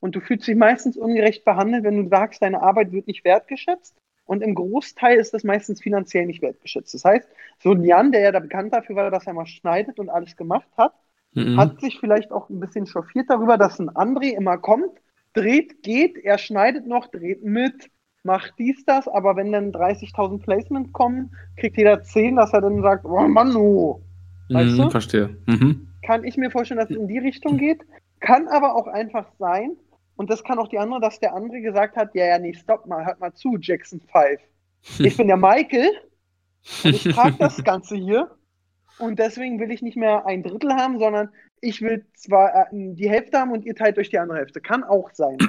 Speaker 2: und du fühlst dich meistens ungerecht behandelt, wenn du sagst, deine Arbeit wird nicht wertgeschätzt. Und im Großteil ist das meistens finanziell nicht wertgeschätzt. Das heißt, so ein Jan, der ja da bekannt dafür war, dass er mal schneidet und alles gemacht hat,
Speaker 3: Mhm.
Speaker 2: hat sich vielleicht auch ein bisschen chauffiert darüber, dass ein André immer kommt, dreht, geht, er schneidet noch, dreht mit, macht dies, das, aber wenn dann 30.000 Placements kommen, kriegt jeder 10, dass er dann sagt, oh Mann, oh. weißt
Speaker 3: Mhm,
Speaker 2: du?
Speaker 3: Verstehe. Mhm.
Speaker 2: Kann ich mir vorstellen, dass es in die Richtung geht, kann aber auch einfach sein, und das kann auch die andere, dass der andere gesagt hat, ja, ja, nee, stopp mal, hört mal zu, Jackson 5. Ich bin der Michael und ich trage das Ganze hier und deswegen will ich nicht mehr ein Drittel haben, sondern ich will zwar äh, die Hälfte haben und ihr teilt euch die andere Hälfte. Kann auch sein.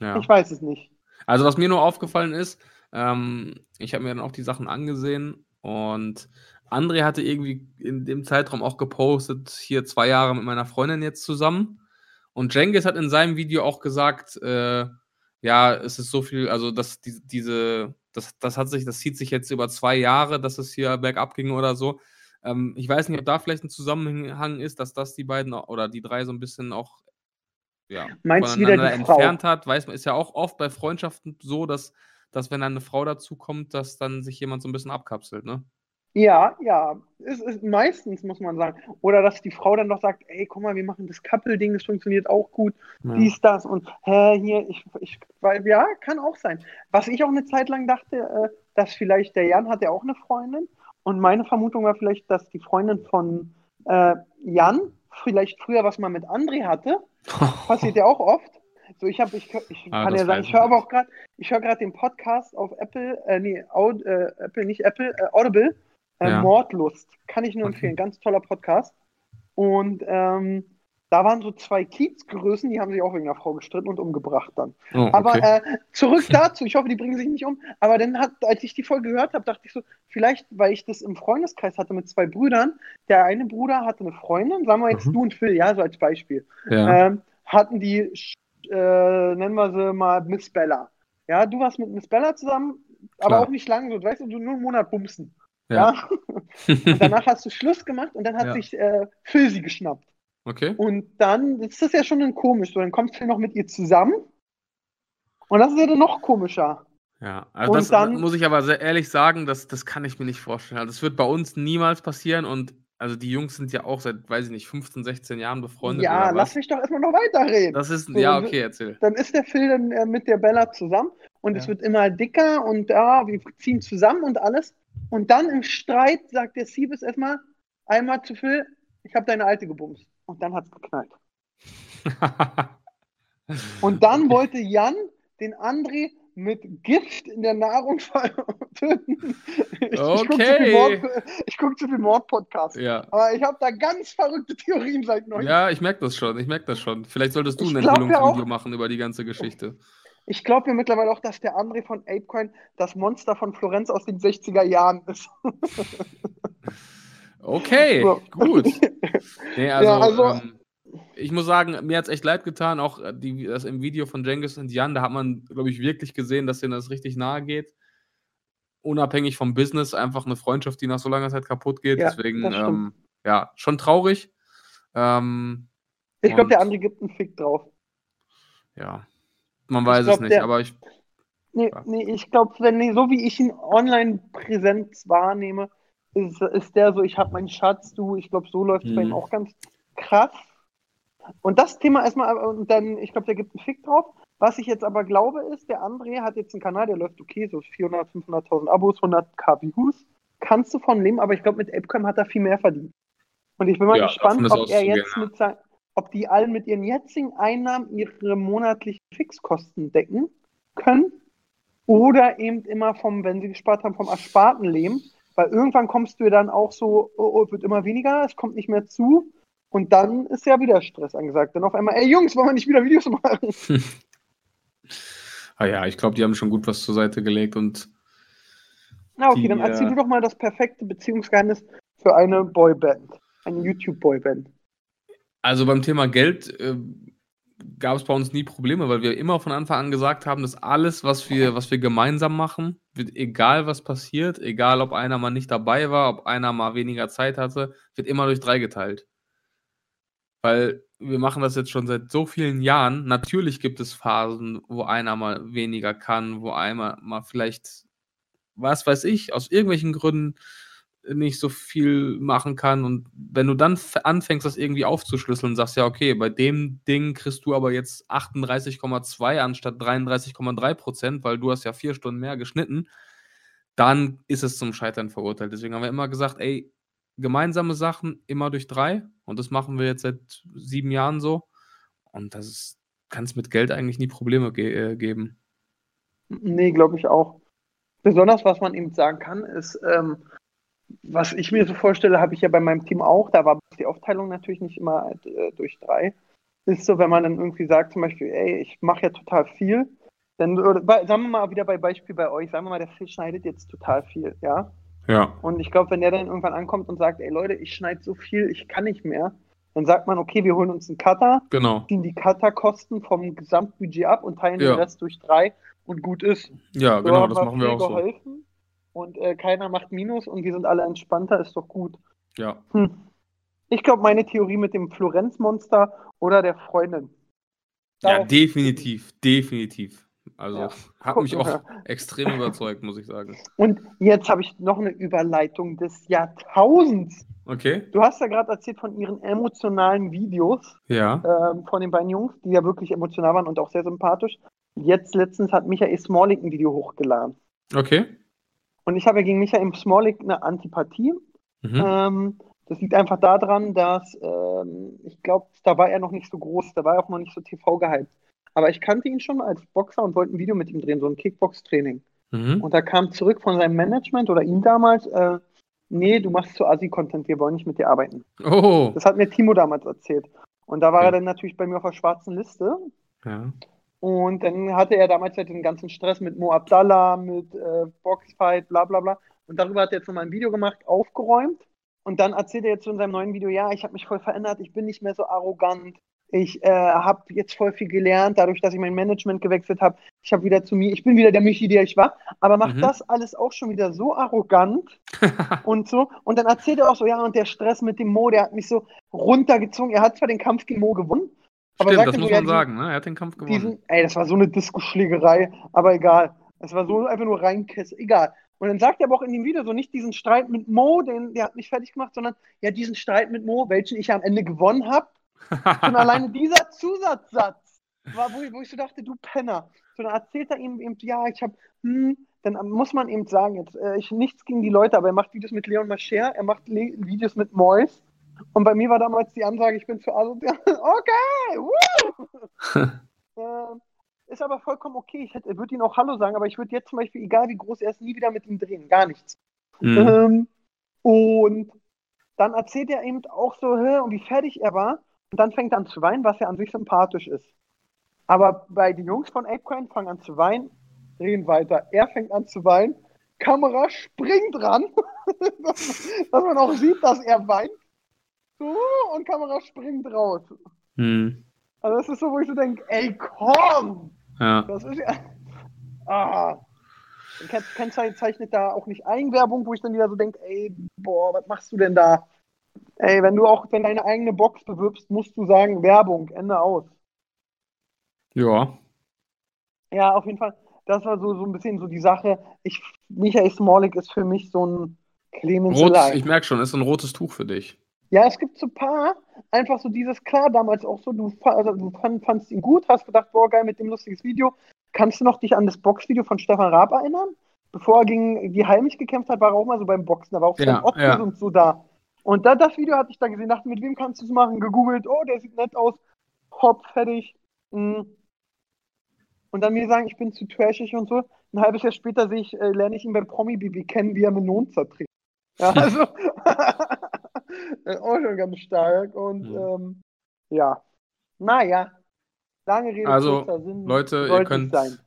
Speaker 3: Ja.
Speaker 2: Ich weiß es nicht.
Speaker 3: Also, was mir nur aufgefallen ist, ähm, ich habe mir dann auch die Sachen angesehen und André hatte irgendwie in dem Zeitraum auch gepostet, hier zwei Jahre mit meiner Freundin jetzt zusammen. Und Cengiz hat in seinem Video auch gesagt, äh, ja, es ist so viel, also dass die, diese, das, das hat sich, das zieht sich jetzt über zwei Jahre, dass es hier bergab ging oder so. Ähm, ich weiß nicht, ob da vielleicht ein Zusammenhang ist, dass das die beiden oder die drei so ein bisschen auch ja,
Speaker 2: Meinst
Speaker 3: voneinander
Speaker 2: die Frau?
Speaker 3: entfernt hat. Weiß man, ist ja auch oft bei Freundschaften so, dass, dass wenn dann eine Frau dazukommt, dass dann sich jemand so ein bisschen abkapselt, ne?
Speaker 2: Ja, ja. Es ist meistens, muss man sagen. Oder dass die Frau dann doch sagt, ey, guck mal, wir machen das Couple-Ding, das funktioniert auch gut.
Speaker 3: Ja.
Speaker 2: dies, das und hä, hier, ich, ich, weil, ja, kann auch sein. Was ich auch eine Zeit lang dachte, äh, dass vielleicht der Jan hat ja auch eine Freundin und meine Vermutung war vielleicht, dass die Freundin von äh, Jan vielleicht früher was mal mit André hatte. Passiert ja auch oft. So, ich habe, ich, ich
Speaker 3: Ah,
Speaker 2: kann ja sagen, ich höre aber auch gerade, ich höre gerade den Podcast auf Apple, äh, nee, Aud, äh, Apple, nicht Apple, äh, Audible, äh,
Speaker 3: Ja.
Speaker 2: Mordlust. Kann ich nur
Speaker 3: Okay.
Speaker 2: empfehlen, ganz toller Podcast. Und ähm, da waren so zwei Kiezgrößen, die haben sich auch wegen einer Frau gestritten und umgebracht dann.
Speaker 3: Oh,
Speaker 2: Aber
Speaker 3: okay.
Speaker 2: äh, zurück dazu, ich hoffe, die bringen sich nicht um. Aber dann hat, als ich die Folge gehört habe, dachte ich so, vielleicht, weil ich das im Freundeskreis hatte mit zwei Brüdern, der eine Bruder hatte eine Freundin, sagen wir jetzt
Speaker 3: Mhm.
Speaker 2: du und Phil, ja, so als Beispiel,
Speaker 3: ja.
Speaker 2: ähm, hatten die, äh, nennen wir sie mal Miss Bella. Ja, du warst mit Miss Bella zusammen, aber
Speaker 3: Klar.
Speaker 2: auch nicht lange, so, weißt du nur einen Monat bumsen.
Speaker 3: Ja.
Speaker 2: Ja. und danach hast du Schluss gemacht und dann hat
Speaker 3: Ja.
Speaker 2: sich äh, Phil sie geschnappt.
Speaker 3: okay.
Speaker 2: Und dann ist das ja schon ein komisch. So, dann kommt Phil noch mit ihr zusammen. Und das ist ja dann noch komischer.
Speaker 3: Ja, also
Speaker 2: Und
Speaker 3: das
Speaker 2: dann-
Speaker 3: muss ich aber sehr ehrlich sagen, das, das kann ich mir nicht vorstellen. Also das wird bei uns niemals passieren und also die Jungs sind ja auch seit, weiß ich nicht, 15, 16 Jahren befreundet
Speaker 2: ja, lass mich doch erstmal noch weiterreden.
Speaker 3: Das ist,
Speaker 2: So,
Speaker 3: ja,
Speaker 2: dann-
Speaker 3: okay, erzähl.
Speaker 2: Dann ist der Phil dann äh, mit der Bella zusammen und es
Speaker 3: Ja.
Speaker 2: wird immer dicker und ja, wir ziehen zusammen und alles. Und dann im Streit sagt der Siebes erstmal einmal zu Phil, ich habe deine alte gebumst. Und dann hat's geknallt. Und dann wollte Jan den André mit Gift in der Nahrung töten. Ich, ich gucke zu viel
Speaker 3: Okay.
Speaker 2: Mord, ich guck zu viel Mord-Podcast.
Speaker 3: ja.
Speaker 2: Aber ich habe da ganz verrückte Theorien seit neuem.
Speaker 3: Ja, ich merke das schon, ich merke das schon. Vielleicht solltest du
Speaker 2: Ich
Speaker 3: ein
Speaker 2: ja
Speaker 3: Enthüllungsvideo machen über die ganze Geschichte.
Speaker 2: Ich glaube ja mittlerweile auch, dass der André von Apecoin das Monster von Florenz aus den 60er Jahren ist.
Speaker 3: Okay,
Speaker 2: So.
Speaker 3: gut. Nee, also,
Speaker 2: Ja, also-
Speaker 3: ähm, ich muss sagen, mir hat es echt leid getan, auch äh, die, das im Video von Jengis und Jan, da hat man, glaube ich, wirklich gesehen, dass denen das richtig nahe geht. Unabhängig vom Business, einfach eine Freundschaft, die nach so langer Zeit kaputt geht.
Speaker 2: Ja,
Speaker 3: Deswegen, ähm, ja, schon traurig. Ähm,
Speaker 2: Ich glaube, der André gibt einen Fick drauf.
Speaker 3: ja, man weiß es
Speaker 2: glaub,
Speaker 3: nicht,
Speaker 2: der-
Speaker 3: aber ich,
Speaker 2: Nee,
Speaker 3: Ja.
Speaker 2: nee ich glaube, wenn so wie ich ihn online Präsenz wahrnehme, ist, ist der so, ich habe meinen Schatz, du, ich glaube, so läuft es bei ihm
Speaker 3: Mhm.
Speaker 2: auch ganz krass. Und das Thema erstmal, und dann, ich glaube, der gibt einen Fick drauf. Was ich jetzt aber glaube, ist, der André hat jetzt einen Kanal, der läuft okay, so 400, 500.000 Abos, 100k Views. Kannst du von leben, aber ich glaube, mit Apecam hat er viel mehr verdient. Und ich bin mal
Speaker 3: Ja,
Speaker 2: gespannt, ob er jetzt mit sein, ob die allen mit ihren jetzigen Einnahmen ihre monatlichen Fixkosten decken können oder eben immer vom, wenn sie gespart haben, vom Ersparten leben. Weil irgendwann kommst du ja dann auch so, oh, oh, wird immer weniger, es kommt nicht mehr zu. Und dann ist ja wieder Stress angesagt. Dann auf einmal, ey Jungs, wollen wir nicht wieder Videos machen?
Speaker 3: ah ja, ich glaube, die haben schon gut was zur Seite gelegt und
Speaker 2: Na, okay,
Speaker 3: Die,
Speaker 2: dann erzähl
Speaker 3: äh,
Speaker 2: du doch mal das perfekte Beziehungsgeheimnis für eine Boyband. Eine YouTube-Boyband.
Speaker 3: Also beim Thema Geld äh, gab es bei uns nie Probleme, weil wir immer von Anfang an gesagt haben, dass alles, was wir, was wir gemeinsam machen, wird egal was passiert, egal ob einer mal nicht dabei war, ob einer mal weniger Zeit hatte, wird immer durch drei geteilt. Weil wir machen das jetzt schon seit so vielen Jahren. Natürlich gibt es Phasen, wo einer mal weniger kann, wo einer mal vielleicht, was weiß ich, aus irgendwelchen Gründen nicht so viel machen kann. Und wenn du dann anfängst, das irgendwie aufzuschlüsseln sagst, ja, okay, bei dem Ding kriegst du aber jetzt 38,2 anstatt 33,3 Prozent, weil du hast ja vier Stunden mehr geschnitten, dann ist es zum Scheitern verurteilt. Deswegen haben wir immer gesagt, ey, gemeinsame Sachen immer durch drei. Und das machen wir jetzt seit sieben Jahren so. Und das kann es mit Geld eigentlich nie Probleme ge äh, geben.
Speaker 2: Nee, glaube ich auch. Besonders, was man eben sagen kann, ist, ähm, was ich mir so vorstelle, habe ich ja bei meinem Team auch, da war die Aufteilung natürlich nicht immer äh, durch drei. Ist so, wenn man dann irgendwie sagt, zum Beispiel, ey, ich mache ja total viel, dann, oder, bei, sagen wir mal wieder bei Beispiel bei euch, sagen wir mal, der Phil schneidet jetzt total viel, ja.
Speaker 3: Ja.
Speaker 2: Und ich glaube, wenn der dann irgendwann ankommt und sagt, ey Leute, ich schneide so viel, ich kann nicht mehr, dann sagt man, okay, wir holen uns einen Cutter,
Speaker 3: Genau.
Speaker 2: ziehen die Cutterkosten vom Gesamtbudget ab und teilen
Speaker 3: Ja.
Speaker 2: den Rest durch drei und gut ist.
Speaker 3: Ja,
Speaker 2: So
Speaker 3: genau, das machen wir auch so.
Speaker 2: Und äh, keiner macht Minus und wir sind alle entspannter, ist doch gut.
Speaker 3: Ja.
Speaker 2: Hm. Ich glaube, meine Theorie mit dem Florenzmonster oder der Freundin.
Speaker 3: Ja,
Speaker 2: Darauf-
Speaker 3: definitiv, definitiv. Also
Speaker 2: Ja.
Speaker 3: hat mich auch extrem überzeugt, muss ich sagen.
Speaker 2: Und jetzt habe ich noch eine Überleitung des Jahrtausends.
Speaker 3: Okay.
Speaker 2: Du hast ja gerade erzählt von ihren emotionalen Videos
Speaker 3: Ja.
Speaker 2: ähm, von den beiden Jungs, die ja wirklich emotional waren und auch sehr sympathisch. Jetzt letztens hat Michael Smolik ein Video hochgeladen.
Speaker 3: Okay.
Speaker 2: Und ich habe ja gegen Michael Smolik eine Antipathie.
Speaker 3: Mhm.
Speaker 2: Ähm, das liegt einfach daran, dass ähm, ich glaube, da war er noch nicht so groß, da war er auch noch nicht so TV gehypt. Aber ich kannte ihn schon als Boxer und wollte ein Video mit ihm drehen, so ein Kickbox-Training.
Speaker 3: Mhm.
Speaker 2: Und da kam zurück von seinem Management oder ihm damals, äh, nee, du machst zu Assi-Content, wir wollen nicht mit dir arbeiten.
Speaker 3: Oh.
Speaker 2: Das hat mir Timo damals erzählt. Und da war
Speaker 3: Ja.
Speaker 2: er dann natürlich bei mir auf der schwarzen Liste.
Speaker 3: Ja.
Speaker 2: Und dann hatte er damals halt den ganzen Stress mit Mo Abdallah, mit äh, Boxfight, bla bla bla. Und darüber hat er jetzt nochmal ein Video gemacht, aufgeräumt. Und dann erzählt er jetzt so in seinem neuen Video, ja, ich habe mich voll verändert, ich bin nicht mehr so arrogant. Ich äh, habe jetzt voll viel gelernt, dadurch, dass ich mein Management gewechselt habe. Ich habe wieder zu mir, ich bin wieder der Michi, der ich war. Aber macht
Speaker 3: Mhm.
Speaker 2: das alles auch schon wieder so arrogant und so. Und dann erzählt er auch so, ja, und der Stress mit dem Mo, der hat mich so runtergezogen. Er hat zwar den Kampf gegen Mo gewonnen, aber
Speaker 3: Stimmt, das muss
Speaker 2: ja,
Speaker 3: man
Speaker 2: die-
Speaker 3: sagen, ne? Er hat den Kampf gewonnen.
Speaker 2: diesen, ey, das war so eine Disco-Schlägerei, aber egal. Es war so einfach nur reinkiss, egal. Und dann sagt er aber auch in dem Video so nicht diesen Streit mit Mo, den, der hat mich fertig gemacht, sondern ja diesen Streit mit Mo, welchen ich am Ende gewonnen habe. Und alleine dieser Zusatzsatz war, wo ich, wo ich so dachte, du Penner. So, dann erzählt er ihm eben, ja, ich habe, hm, dann muss man eben sagen, jetzt, äh, ich nichts gegen die Leute, aber er macht Videos mit Leon Mascher, er macht Le Videos mit Mois. Und bei mir war damals die Ansage, ich bin zu asozial. Okay, woo! Ähm, ist aber vollkommen okay. Ich würde ihn auch Hallo sagen, aber ich würde jetzt zum Beispiel, egal wie groß er ist, nie wieder mit ihm drehen. Gar nichts.
Speaker 3: Mhm.
Speaker 2: Ähm, und dann erzählt er eben auch so, hä, und wie fertig er war. Und dann fängt er an zu weinen, was ja an sich sympathisch ist. Aber bei den Jungs von Apecoin fangen an zu weinen, reden weiter. Er fängt an zu weinen, Kamera springt ran, dass man auch sieht, dass er weint. So, und Kamera springt raus.
Speaker 3: Mhm.
Speaker 2: Also das ist so, wo ich so denke, ey, komm!
Speaker 3: Ja.
Speaker 2: Das ist ja. Ah. Und Ken- Kennzeichnet da auch nicht Eigenwerbung, wo ich dann wieder so denke, ey, boah, was machst du denn da? Ey, wenn du auch wenn deine eigene Box bewirbst, musst du sagen, Werbung, Ende aus.
Speaker 3: Ja.
Speaker 2: Ja, auf jeden Fall, das war so, so ein bisschen so die Sache. Ich, Michael Smolik ist für mich so ein Clemens
Speaker 3: Rot,
Speaker 2: Lai.
Speaker 3: ich merke schon, ist ein rotes Tuch für dich.
Speaker 2: Ja, es gibt so ein paar, einfach so dieses, klar, damals auch so, du, also, du fand, fandst ihn gut, hast gedacht, boah, geil, mit dem lustiges Video. Kannst du noch dich an das Boxvideo von Stefan Raab erinnern? Bevor er gegen die Heimlich gekämpft hat, war er auch mal so beim Boxen, da war auch
Speaker 3: Ja,
Speaker 2: Ottens
Speaker 3: ja.
Speaker 2: und so da. Und da, das Video hatte ich da gesehen, dachte, mit wem kannst du es machen? Gegoogelt, oh, der sieht nett aus, hopp, fertig. Mhm. Und dann mir sagen, ich bin zu trashig und so. Ein halbes Jahr später sehe ich, äh, lerne ich ihn beim Promi-Bibi kennen, wie er Menon zerträgt. Ja, also auch schon ganz stark. Und
Speaker 3: Mhm.
Speaker 2: ähm, ja, naja, lange Rede,
Speaker 3: Also,
Speaker 2: Sinn.
Speaker 3: Leute, ihr könnt,
Speaker 2: sein.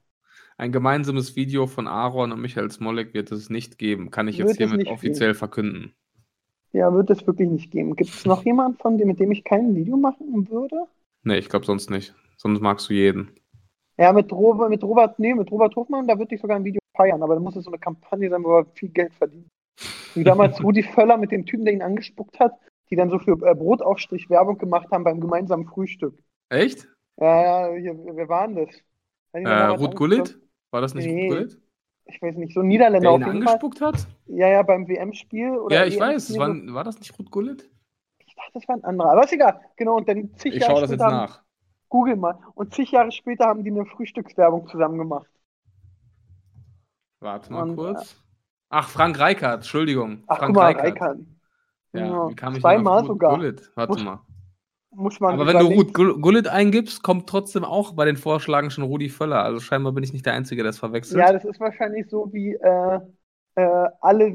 Speaker 3: Ein gemeinsames Video von Aaron und Michael Smollek wird es nicht geben. Kann ich jetzt hiermit offiziell verkünden.
Speaker 2: Ja, wird es wirklich nicht geben. Gibt es noch jemanden, von dem, mit dem ich kein Video machen würde?
Speaker 3: Nee, ich glaube sonst nicht. Sonst magst du jeden.
Speaker 2: Ja, mit Robert, mit Robert, nee, mit Robert Hofmann, da würde ich sogar ein Video feiern, aber da muss es so eine Kampagne sein, wo er viel Geld verdient. Wie damals Rudi Völler mit dem Typen, der ihn angespuckt hat, die dann so für äh, Brotaufstrich Werbung gemacht haben beim gemeinsamen Frühstück.
Speaker 3: Echt?
Speaker 2: Ja, ja, hier, wer war denn das?
Speaker 3: Äh, Ruth Gullit? War das nicht
Speaker 2: Nee,
Speaker 3: Ruth Gullit?
Speaker 2: Ich weiß nicht, so ein Niederländer
Speaker 3: Der
Speaker 2: auf
Speaker 3: ihn
Speaker 2: jeden Fall.
Speaker 3: angespuckt hat?
Speaker 2: Ja, ja, beim WM-Spiel.
Speaker 3: Ja, ich
Speaker 2: EM-Spiel
Speaker 3: weiß. War, war das nicht Ruth Gullit?
Speaker 2: Ich dachte, das war ein anderer. Aber ist egal. Genau, und dann zig
Speaker 3: Ich
Speaker 2: Jahre
Speaker 3: schaue das jetzt
Speaker 2: später haben-
Speaker 3: nach.
Speaker 2: Google mal. Und zig Jahre später haben die eine Frühstückswerbung zusammen gemacht.
Speaker 3: Warte mal
Speaker 2: Und,
Speaker 3: kurz. Ach, Frank Reichardt, Entschuldigung.
Speaker 2: Ach,
Speaker 3: Frank
Speaker 2: guck mal,
Speaker 3: Reichardt.
Speaker 2: Reikert.
Speaker 3: Ja, ich
Speaker 2: zweimal sogar.
Speaker 3: Gullit? Warte
Speaker 2: Muss-
Speaker 3: mal.
Speaker 2: Muss man
Speaker 3: Aber wenn du. Ruth Gull- Gullit eingibst, kommt trotzdem auch bei den Vorschlagen schon Rudi Völler. Also scheinbar bin ich nicht der Einzige, der es verwechselt.
Speaker 2: Ja, das ist wahrscheinlich so wie äh, äh, alle,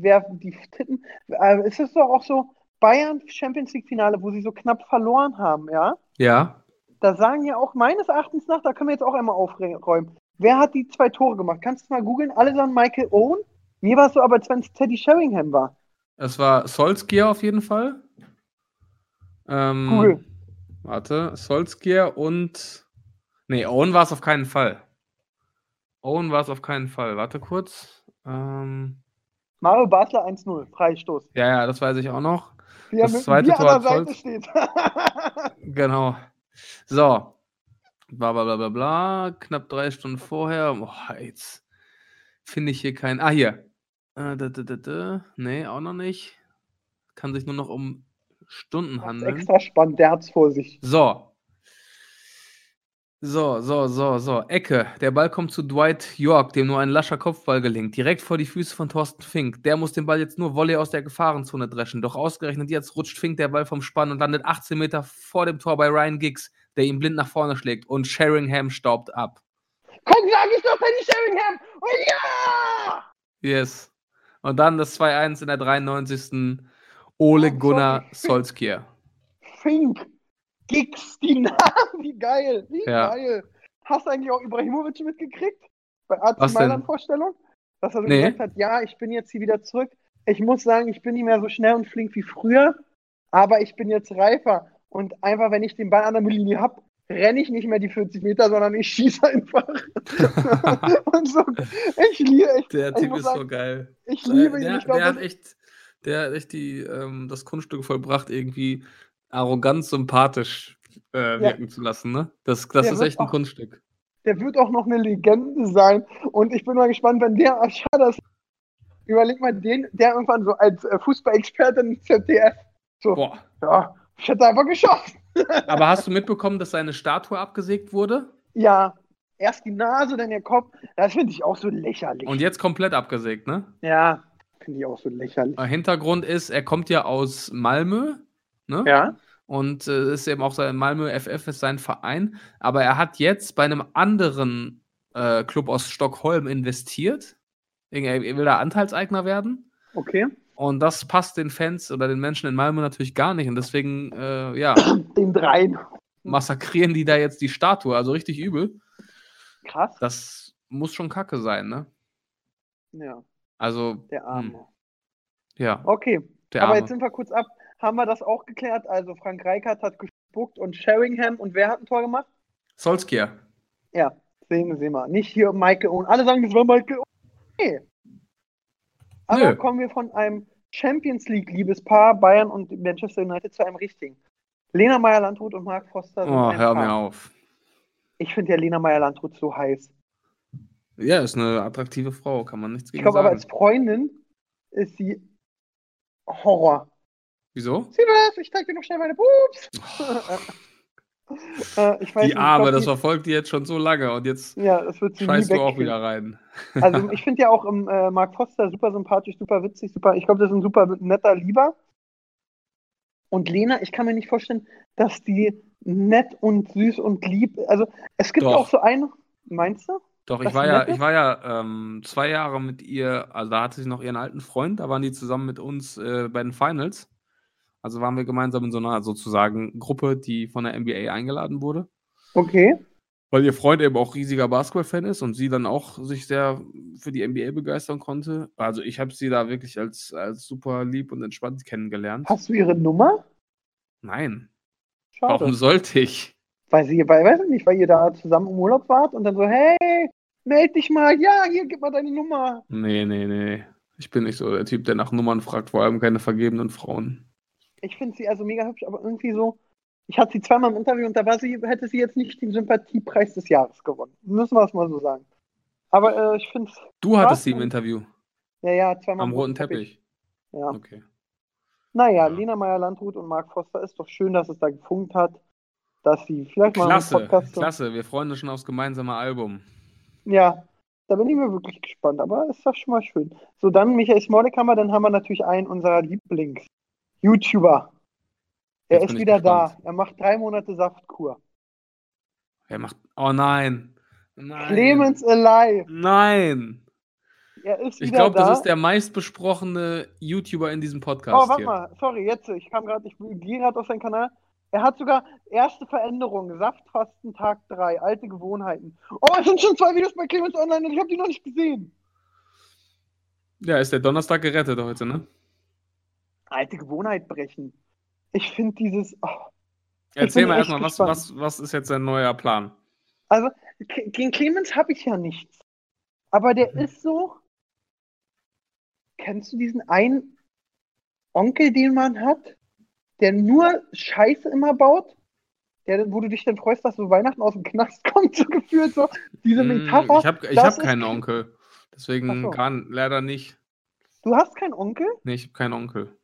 Speaker 2: wer die tippen. Äh, ist es doch auch so, Bayern Champions League Finale, wo sie so knapp verloren haben, ja?
Speaker 3: ja.
Speaker 2: Da sagen ja auch meines Erachtens nach, da können wir jetzt auch einmal aufräumen. Wer hat die zwei Tore gemacht? Kannst du mal googeln? Alle sagen Michael Owen. Mir war es so, aber als wenn es Teddy Sheringham war.
Speaker 3: Es war Solskjaer auf jeden Fall. Ähm,
Speaker 2: Google.
Speaker 3: Warte, Solskjaer und. Nee, Owen war es auf keinen Fall. Owen war es auf keinen Fall. Warte kurz. Ähm,
Speaker 2: Mario Basler 1-0, Freistoß.
Speaker 3: ja, ja, das weiß ich auch noch.
Speaker 2: Wie
Speaker 3: Das
Speaker 2: mit
Speaker 3: zweite Tor
Speaker 2: an der
Speaker 3: hat
Speaker 2: Seite steht.
Speaker 3: Genau. So. Bla bla bla bla bla. Knapp drei Stunden vorher. Boah, jetzt finde ich hier keinen. Ah, hier. Äh, da, da, da, da. Nee, auch noch nicht. Kann sich nur noch um Stunden
Speaker 2: Das
Speaker 3: handeln.
Speaker 2: extra spannend, der hat's vor sich.
Speaker 3: So. So, so, so, so. Ecke. Der Ball kommt zu Dwight York, dem nur ein lascher Kopfball gelingt. Direkt vor die Füße von Thorsten Fink. Der muss den Ball jetzt nur Volley aus der Gefahrenzone dreschen. Doch ausgerechnet jetzt rutscht Fink der Ball vom Spann und landet 18 Meter vor dem Tor bei Ryan Giggs, der ihn blind nach vorne schlägt. Und Sheringham staubt ab.
Speaker 2: Komm, sag ich doch, Teddy Sheringham! Oh ja!
Speaker 3: Yes. Und dann das 2-1 in der 93. Ole
Speaker 2: Oh,
Speaker 3: Gunnar. Solskjaer.
Speaker 2: Fink, Giggs, die Namen, wie geil, wie
Speaker 3: Ja.
Speaker 2: geil. Hast du eigentlich auch Ibrahimovic mitgekriegt? Bei AC? Mailand Vorstellung? Dass er so
Speaker 3: Nee.
Speaker 2: gesagt hat, ja, ich bin jetzt hier wieder zurück. Ich muss sagen, ich bin nicht mehr so schnell und flink wie früher, aber ich bin jetzt reifer. Und einfach, wenn ich den Ball an der Mittellinie habe, renne ich nicht mehr die 40 Meter, sondern ich schieße einfach. und so, ich liebe, ich,
Speaker 3: Der Typ ist
Speaker 2: sagen,
Speaker 3: so geil.
Speaker 2: ich liebe ihn.
Speaker 3: der,
Speaker 2: Ich glaube,
Speaker 3: der hat echt, der hat echt die, ähm, das Kunststück vollbracht, irgendwie arrogant sympathisch äh, wirken zu lassen. Ne? Das, das
Speaker 2: Der
Speaker 3: ist echt ein
Speaker 2: auch-
Speaker 3: Kunststück.
Speaker 2: der wird auch noch eine Legende sein. Und ich bin mal gespannt, wenn der Aschadas, überleg mal, den, der irgendwann so als äh, Fußballexperte im ZDF, so,
Speaker 3: Boah.
Speaker 2: ja, ich hätte einfach geschossen.
Speaker 3: Aber hast du mitbekommen, dass seine Statue abgesägt wurde?
Speaker 2: Ja, erst die Nase, dann der Kopf. Das finde ich auch so lächerlich.
Speaker 3: Und jetzt komplett abgesägt, ne?
Speaker 2: ja, finde ich auch so lächerlich.
Speaker 3: Äh, Hintergrund ist, er kommt ja aus Malmö, ne?
Speaker 2: Ja,
Speaker 3: Und äh, ist eben auch sein Malmö FF ist sein Verein. Aber er hat jetzt bei einem anderen äh, Club aus Stockholm investiert. Er er will da Anteilseigner werden.
Speaker 2: okay.
Speaker 3: Und das passt den Fans oder den Menschen in Malmö natürlich gar nicht. Und deswegen, äh, ja,
Speaker 2: Den dreien.
Speaker 3: massakrieren die da jetzt die Statue. Also richtig übel.
Speaker 2: Krass.
Speaker 3: Das muss schon kacke sein, ne?
Speaker 2: Ja,
Speaker 3: Also,
Speaker 2: der Arme.
Speaker 3: hm, ja,
Speaker 2: Okay,
Speaker 3: der
Speaker 2: aber
Speaker 3: Arme.
Speaker 2: jetzt sind wir kurz ab. Haben wir das auch geklärt? Also Frank Reichardt hat gespuckt und Sheringham und wer hat ein Tor gemacht?
Speaker 3: Solskjaer.
Speaker 2: Ja, sehen wir, sehen wir. Nicht hier Michael Owen. Alle sagen, das war Michael Owen. Nee. Aber
Speaker 3: Nö.
Speaker 2: kommen wir von einem Champions League-Liebespaar Bayern und Manchester United zu einem richtigen. Lena Meyer-Landrut und Marc Foster sind
Speaker 3: Oh, hör
Speaker 2: Paar.
Speaker 3: mir auf.
Speaker 2: Ich finde ja Lena Meyer-Landrut so heiß.
Speaker 3: Ja, ist eine attraktive Frau, kann man nichts
Speaker 2: Ich
Speaker 3: gegen
Speaker 2: glaube aber
Speaker 3: sagen.
Speaker 2: als Freundin ist sie Horror.
Speaker 3: Wieso?
Speaker 2: Sieh was, ich zeig dir noch schnell meine Boobs. äh, ich weiß
Speaker 3: Die
Speaker 2: nicht, ich
Speaker 3: Arme,
Speaker 2: glaub,
Speaker 3: das
Speaker 2: die-
Speaker 3: verfolgt die jetzt schon so lange und jetzt
Speaker 2: Ja,
Speaker 3: scheißt du auch wieder rein.
Speaker 2: Also ich finde ja auch im, äh, Mark Foster super sympathisch, super witzig, super. Ich glaube, das ist ein super netter Lieber. Und Lena, ich kann mir nicht vorstellen, dass die nett und süß und lieb. Also es gibt
Speaker 3: Doch.
Speaker 2: auch so eine. Meinst du?
Speaker 3: Doch, ich war ja, ich war ja ähm, zwei Jahre mit ihr, also da hatte sie noch ihren alten Freund, da waren die zusammen mit uns äh, bei den Finals. Also waren wir gemeinsam in so einer sozusagen Gruppe, die von der NBA eingeladen wurde.
Speaker 2: Okay.
Speaker 3: weil ihr Freund eben auch riesiger Basketball-Fan ist und sie dann auch sich sehr für die NBA begeistern konnte. Also ich habe sie da wirklich als, als super lieb und entspannt kennengelernt.
Speaker 2: Hast du ihre Nummer?
Speaker 3: Nein.
Speaker 2: Schade.
Speaker 3: Warum sollte ich?
Speaker 2: Weil sie, weil, weiß ich nicht, weil ihr da zusammen im Urlaub wart und dann so, hey, meld dich mal, ja, hier, gib mal deine Nummer.
Speaker 3: Nee, nee, nee. Ich bin nicht so der Typ, der nach Nummern fragt, vor allem keine vergebenen Frauen.
Speaker 2: Ich finde sie also mega hübsch, aber irgendwie so, ich hatte sie zweimal im Interview und da war sie, hätte sie jetzt nicht den Sympathiepreis des Jahres gewonnen. Müssen wir es mal so sagen. Aber äh, ich finde
Speaker 3: Du hattest sie im Interview.
Speaker 2: Ja, ja, zweimal
Speaker 3: Am roten Teppich.
Speaker 2: Ja.
Speaker 3: Okay.
Speaker 2: Naja,
Speaker 3: Ja.
Speaker 2: Lena Meyer-Landrut und Marc Foster ist doch schön, dass es da gefunkt hat, dass sie vielleicht mal
Speaker 3: Klasse,
Speaker 2: einen Podcast.
Speaker 3: klasse. Wir freuen uns schon aufs gemeinsame Album.
Speaker 2: Ja, da bin ich mir wirklich gespannt, aber ist doch schon mal schön. So, dann Michael Smolekhammer, dann haben wir natürlich einen unserer Lieblings-YouTuber. Er
Speaker 3: Jetzt
Speaker 2: ist
Speaker 3: ich
Speaker 2: wieder da.
Speaker 3: gespannt.
Speaker 2: Er macht drei Monate Saftkur.
Speaker 3: Er macht. Oh nein. Nein.
Speaker 2: Clemens Alive.
Speaker 3: Nein.
Speaker 2: Er ist
Speaker 3: Ich
Speaker 2: wieder
Speaker 3: glaube,
Speaker 2: da.
Speaker 3: das ist der meistbesprochene YouTuber in diesem Podcast.
Speaker 2: Oh, warte
Speaker 3: hier.
Speaker 2: mal, sorry, jetzt, ich kam gerade, ich gehe gerade auf seinen Kanal. Er hat sogar erste Veränderungen, Saftfasten Tag 3, alte Gewohnheiten. Oh, es sind schon zwei Videos bei Clemens online und ich habe die noch nicht gesehen.
Speaker 3: Ja, ist der Donnerstag gerettet heute, ne?
Speaker 2: Alte Gewohnheit brechen. Ich finde dieses, oh,
Speaker 3: Erzähl mal erstmal, was, was, was ist jetzt dein neuer Plan?
Speaker 2: also gegen Clemens habe ich ja nichts. Aber der
Speaker 3: Mhm.
Speaker 2: ist so, kennst du diesen einen Onkel, den man hat, der nur Scheiße immer baut? Der, wo du dich dann freust, dass so Weihnachten aus dem Knast kommt, so gefühlt so. Diese
Speaker 3: Hm,
Speaker 2: Metapher.
Speaker 3: ich habe ich hab keinen Onkel. Deswegen
Speaker 2: so.
Speaker 3: kann leider nicht.
Speaker 2: Du hast keinen Onkel?
Speaker 3: Nee, ich habe keinen Onkel.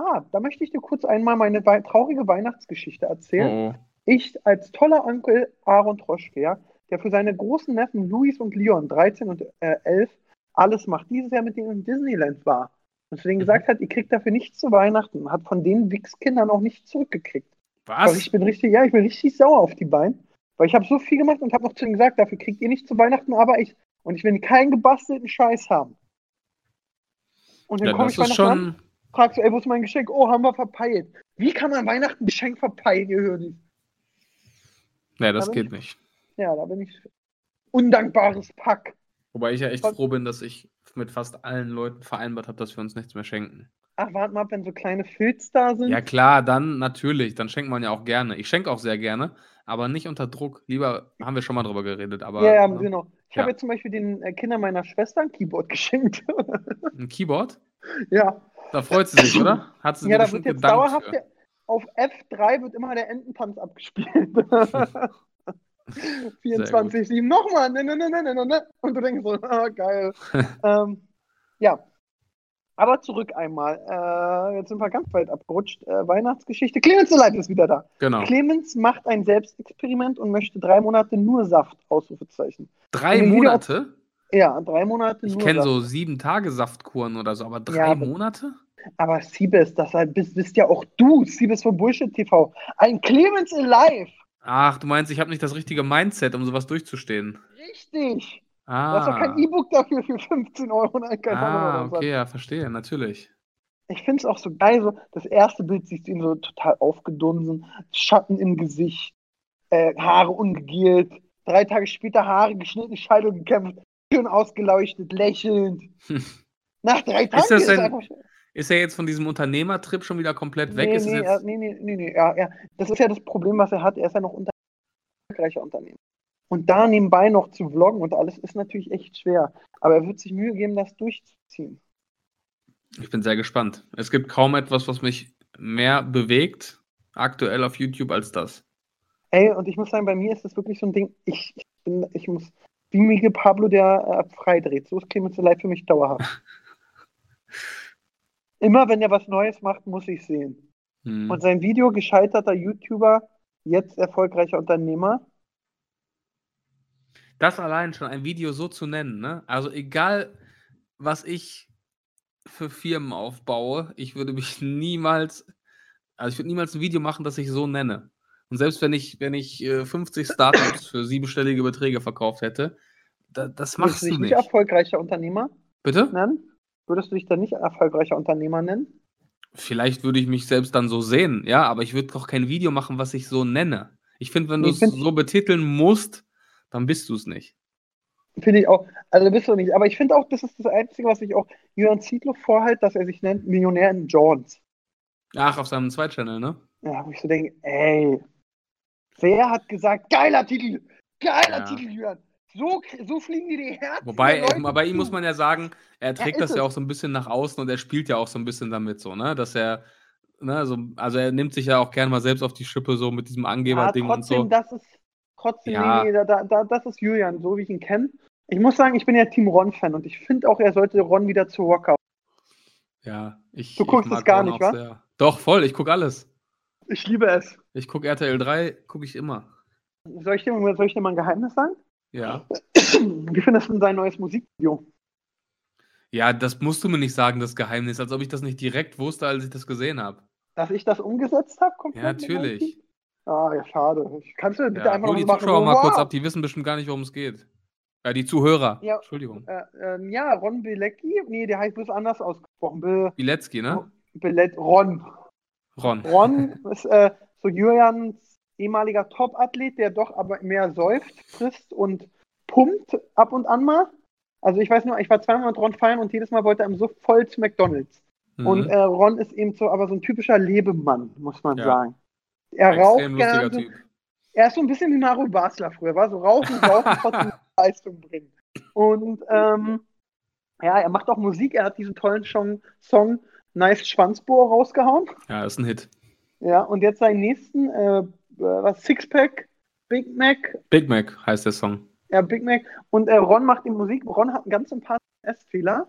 Speaker 2: Ah, da möchte ich dir kurz einmal meine wei- traurige Weihnachtsgeschichte erzählen.
Speaker 3: Oh.
Speaker 2: Ich als toller Onkel Aaron Troschke, ja, der für seine großen Neffen Luis und Leon, 13 und äh, 11, alles macht, dieses Jahr mit denen in Disneyland war. Und zu denen
Speaker 3: Mhm.
Speaker 2: gesagt hat, ihr kriegt dafür nichts zu Weihnachten, hat von den Wichskindern auch nichts zurückgekriegt.
Speaker 3: Was?
Speaker 2: ich bin richtig, ja, ich bin richtig sauer auf die beiden, weil ich habe so viel gemacht und habe noch zu ihnen gesagt, dafür kriegt ihr nichts zu Weihnachten, aber ich, und ich will keinen gebastelten Scheiß haben. Und dann
Speaker 3: Ja,
Speaker 2: komme ich Weihnachten an,
Speaker 3: schon.
Speaker 2: Fragst du, ey, wo ist mein Geschenk? Oh, haben wir verpeilt. Wie kann man Weihnachten ein Geschenk verpeilen, ihr Hörnis?
Speaker 3: Nee, das
Speaker 2: Aber
Speaker 3: geht nicht.
Speaker 2: Ja, da bin ich undankbares Pack.
Speaker 3: Wobei ich ja echt
Speaker 2: Was-
Speaker 3: froh bin, dass ich mit fast allen Leuten vereinbart habe, dass wir uns nichts mehr schenken.
Speaker 2: Ach, warte mal, ab, wenn so kleine Filz da sind.
Speaker 3: Ja, klar, dann natürlich. Dann schenkt man ja auch gerne. Ich schenke auch sehr gerne, aber nicht unter Druck. Lieber, haben wir schon mal drüber geredet, aber
Speaker 2: ja, ja,
Speaker 3: ne,
Speaker 2: genau. Ich
Speaker 3: Ja.
Speaker 2: habe jetzt zum Beispiel den äh, Kindern meiner Schwester ein Keyboard geschenkt.
Speaker 3: ein Keyboard,
Speaker 2: ja,
Speaker 3: da freut sie sich, oder? Hat sie
Speaker 2: ja da wird jetzt dauerhaft
Speaker 3: für.
Speaker 2: der, auf F3 wird immer der Ententanz abgespielt. 24-7, nochmal, ne, ne, ne, ne, ne, ne, ne. Und du denkst so, ah, geil. ähm, ja. Aber zurück einmal. Äh, jetzt sind wir ganz weit abgerutscht. Äh, Weihnachtsgeschichte. Clemens Live ist wieder da.
Speaker 3: Genau.
Speaker 2: Clemens macht ein Selbstexperiment und möchte drei Monate nur Saft, Ausrufezeichen.
Speaker 3: Drei Monate?
Speaker 2: Ja, drei Monate
Speaker 3: Ich kenne so sieben Tage Saftkuren oder so, aber drei
Speaker 2: Ja, aber-
Speaker 3: Monate?
Speaker 2: Aber Siebes, das bist, bist ja auch du, Siebes von Bullshit TV. Ein Clemens Alive.
Speaker 3: Ach, du meinst, ich habe nicht das richtige Mindset, um sowas durchzustehen.
Speaker 2: Richtig. Du
Speaker 3: Ah,
Speaker 2: hast doch kein E-Book dafür für 15 Euro. Nein, keine
Speaker 3: ah
Speaker 2: Ahnung, was
Speaker 3: okay, ja, verstehe, natürlich.
Speaker 2: Ich finde es auch so geil, so das erste Bild siehst du ihn so total aufgedunsen, Schatten im Gesicht, äh, Haare ungegelt, drei Tage später Haare geschnitten, Scheidel gekämpft, schön ausgeleuchtet, lächelend. Nach drei Tagen
Speaker 3: das
Speaker 2: ist
Speaker 3: denn-
Speaker 2: es einfach.
Speaker 3: Ist er jetzt von diesem Unternehmertrip schon wieder komplett weg?
Speaker 2: Nee,
Speaker 3: ist
Speaker 2: nee,
Speaker 3: jetzt...
Speaker 2: er, nee, nee, nee, nee, ja, ja. Das ist ja das Problem, was er hat. Er ist ja noch unter erfolgreicher Unternehmen. Und da nebenbei noch zu vloggen und alles ist natürlich echt schwer. Aber er wird sich Mühe geben, das durchzuziehen.
Speaker 3: Ich bin sehr gespannt. Es gibt kaum etwas, was mich mehr bewegt, aktuell auf YouTube, als das.
Speaker 2: Ey, und ich muss sagen, bei mir ist das wirklich so ein Ding, ich, ich bin, ich muss, wie Miguel Pablo, der äh, freidreht. So ist Clemens Live für mich dauerhaft. Immer wenn er was Neues macht, muss ich sehen.
Speaker 3: Hm.
Speaker 2: Und sein Video, gescheiterter YouTuber, jetzt erfolgreicher Unternehmer.
Speaker 3: Das allein schon ein Video so zu nennen, ne? Also egal, was ich für Firmen aufbaue, ich würde mich niemals, also ich würde niemals ein Video machen, das ich so nenne. Und selbst wenn ich, wenn ich äh, 50 Startups für siebenstellige Beträge verkauft hätte, da, das
Speaker 2: Würdest
Speaker 3: machst
Speaker 2: du
Speaker 3: du
Speaker 2: dich nicht
Speaker 3: nicht.
Speaker 2: erfolgreicher Unternehmer
Speaker 3: Bitte?
Speaker 2: nennen? Würdest du dich dann nicht erfolgreicher Unternehmer nennen?
Speaker 3: Vielleicht würde ich mich selbst dann so sehen, ja, aber ich würde doch kein Video machen, was ich so nenne. Ich finde, wenn du es so betiteln musst, dann bist du es nicht.
Speaker 2: Finde ich auch. Also bist du nicht. Aber ich finde auch, das ist das Einzige, was ich auch Jürgen Zietlow vorhält, dass er sich nennt Millionär in Jones.
Speaker 3: Ach, auf seinem Zweitchannel, ne?
Speaker 2: Ja, wo ich so denke, ey, wer hat gesagt, geiler Titel, geiler
Speaker 3: Ja.
Speaker 2: Titel, Jürgen. So, so fliegen dir die Herzen.
Speaker 3: Wobei, bei ihm muss man ja sagen, er trägt
Speaker 2: ist
Speaker 3: das ja auch so ein bisschen nach außen und er spielt ja auch so ein bisschen damit so, ne? Dass er, ne, so, also er nimmt sich ja auch gerne mal selbst auf die Schippe, so mit diesem
Speaker 2: ja,
Speaker 3: Angeberding und
Speaker 2: trotzdem,
Speaker 3: so.
Speaker 2: das ist, trotzdem,
Speaker 3: Ja.
Speaker 2: nee, nee, da, da, das ist Julian, so wie ich ihn kenne. Ich muss sagen, ich bin ja Team Ron-Fan und ich finde auch, er sollte Ron wieder zu Rocker.
Speaker 3: Ja, ich.
Speaker 2: Du guckst
Speaker 3: ich
Speaker 2: es gar
Speaker 3: Ron
Speaker 2: nicht, wa?
Speaker 3: sehr. Doch, voll, ich gucke alles.
Speaker 2: Ich liebe es.
Speaker 3: Ich gucke RTL 3, gucke ich immer.
Speaker 2: Soll ich, dir, mal- soll ich dir mal ein Geheimnis sagen?
Speaker 3: Ja.
Speaker 2: Wie findest du denn sein neues Musikvideo?
Speaker 3: Ja, das musst du mir nicht sagen, das Geheimnis, als ob ich das nicht direkt wusste, als ich das gesehen habe.
Speaker 2: Dass ich das umgesetzt habe?
Speaker 3: Ja, natürlich.
Speaker 2: Ah, ja, schade. Kannst du bitte
Speaker 3: Ja,
Speaker 2: einfach
Speaker 3: hol die
Speaker 2: machen?
Speaker 3: Zuschauer mal kurz ab, die wissen bestimmt gar nicht, worum es geht. Ja, die Zuhörer.
Speaker 2: Ja.
Speaker 3: Entschuldigung.
Speaker 2: Äh, ähm, ja, Ron Bilecki. Nee, der heißt bloß anders ausgesprochen. Be,
Speaker 3: Bilecki, ne?
Speaker 2: Belet, Ron.
Speaker 3: Ron.
Speaker 2: Ron ist äh, so Julians ehemaliger Top-Athlet, der doch aber mehr säuft, frisst und pumpt ab und an mal. Also ich weiß nur, ich war zweimal mit Ron feiern und jedes Mal wollte er ihm so voll zu McDonalds.
Speaker 3: Mhm.
Speaker 2: Und äh, Ron ist eben so, aber so ein typischer Lebemann, muss man
Speaker 3: Ja.
Speaker 2: sagen. Er
Speaker 3: Extrem
Speaker 2: raucht gerne.
Speaker 3: Typ.
Speaker 2: Er ist so ein bisschen wie Mario Basler früher, war so rauchen, rauchen, trotzdem Leistung bringen. Und ähm, ja, er macht auch Musik. Er hat diesen tollen Song, Song Nice Schwanzbohr rausgehauen.
Speaker 3: Ja, ist ein Hit.
Speaker 2: Ja, und jetzt seinen nächsten, äh, was, Sixpack, Big Mac,
Speaker 3: Big Mac heißt der Song.
Speaker 2: ja, Big Mac. Und äh, Ron macht die Musik. Ron hat einen ganz sympathischen S-Fehler.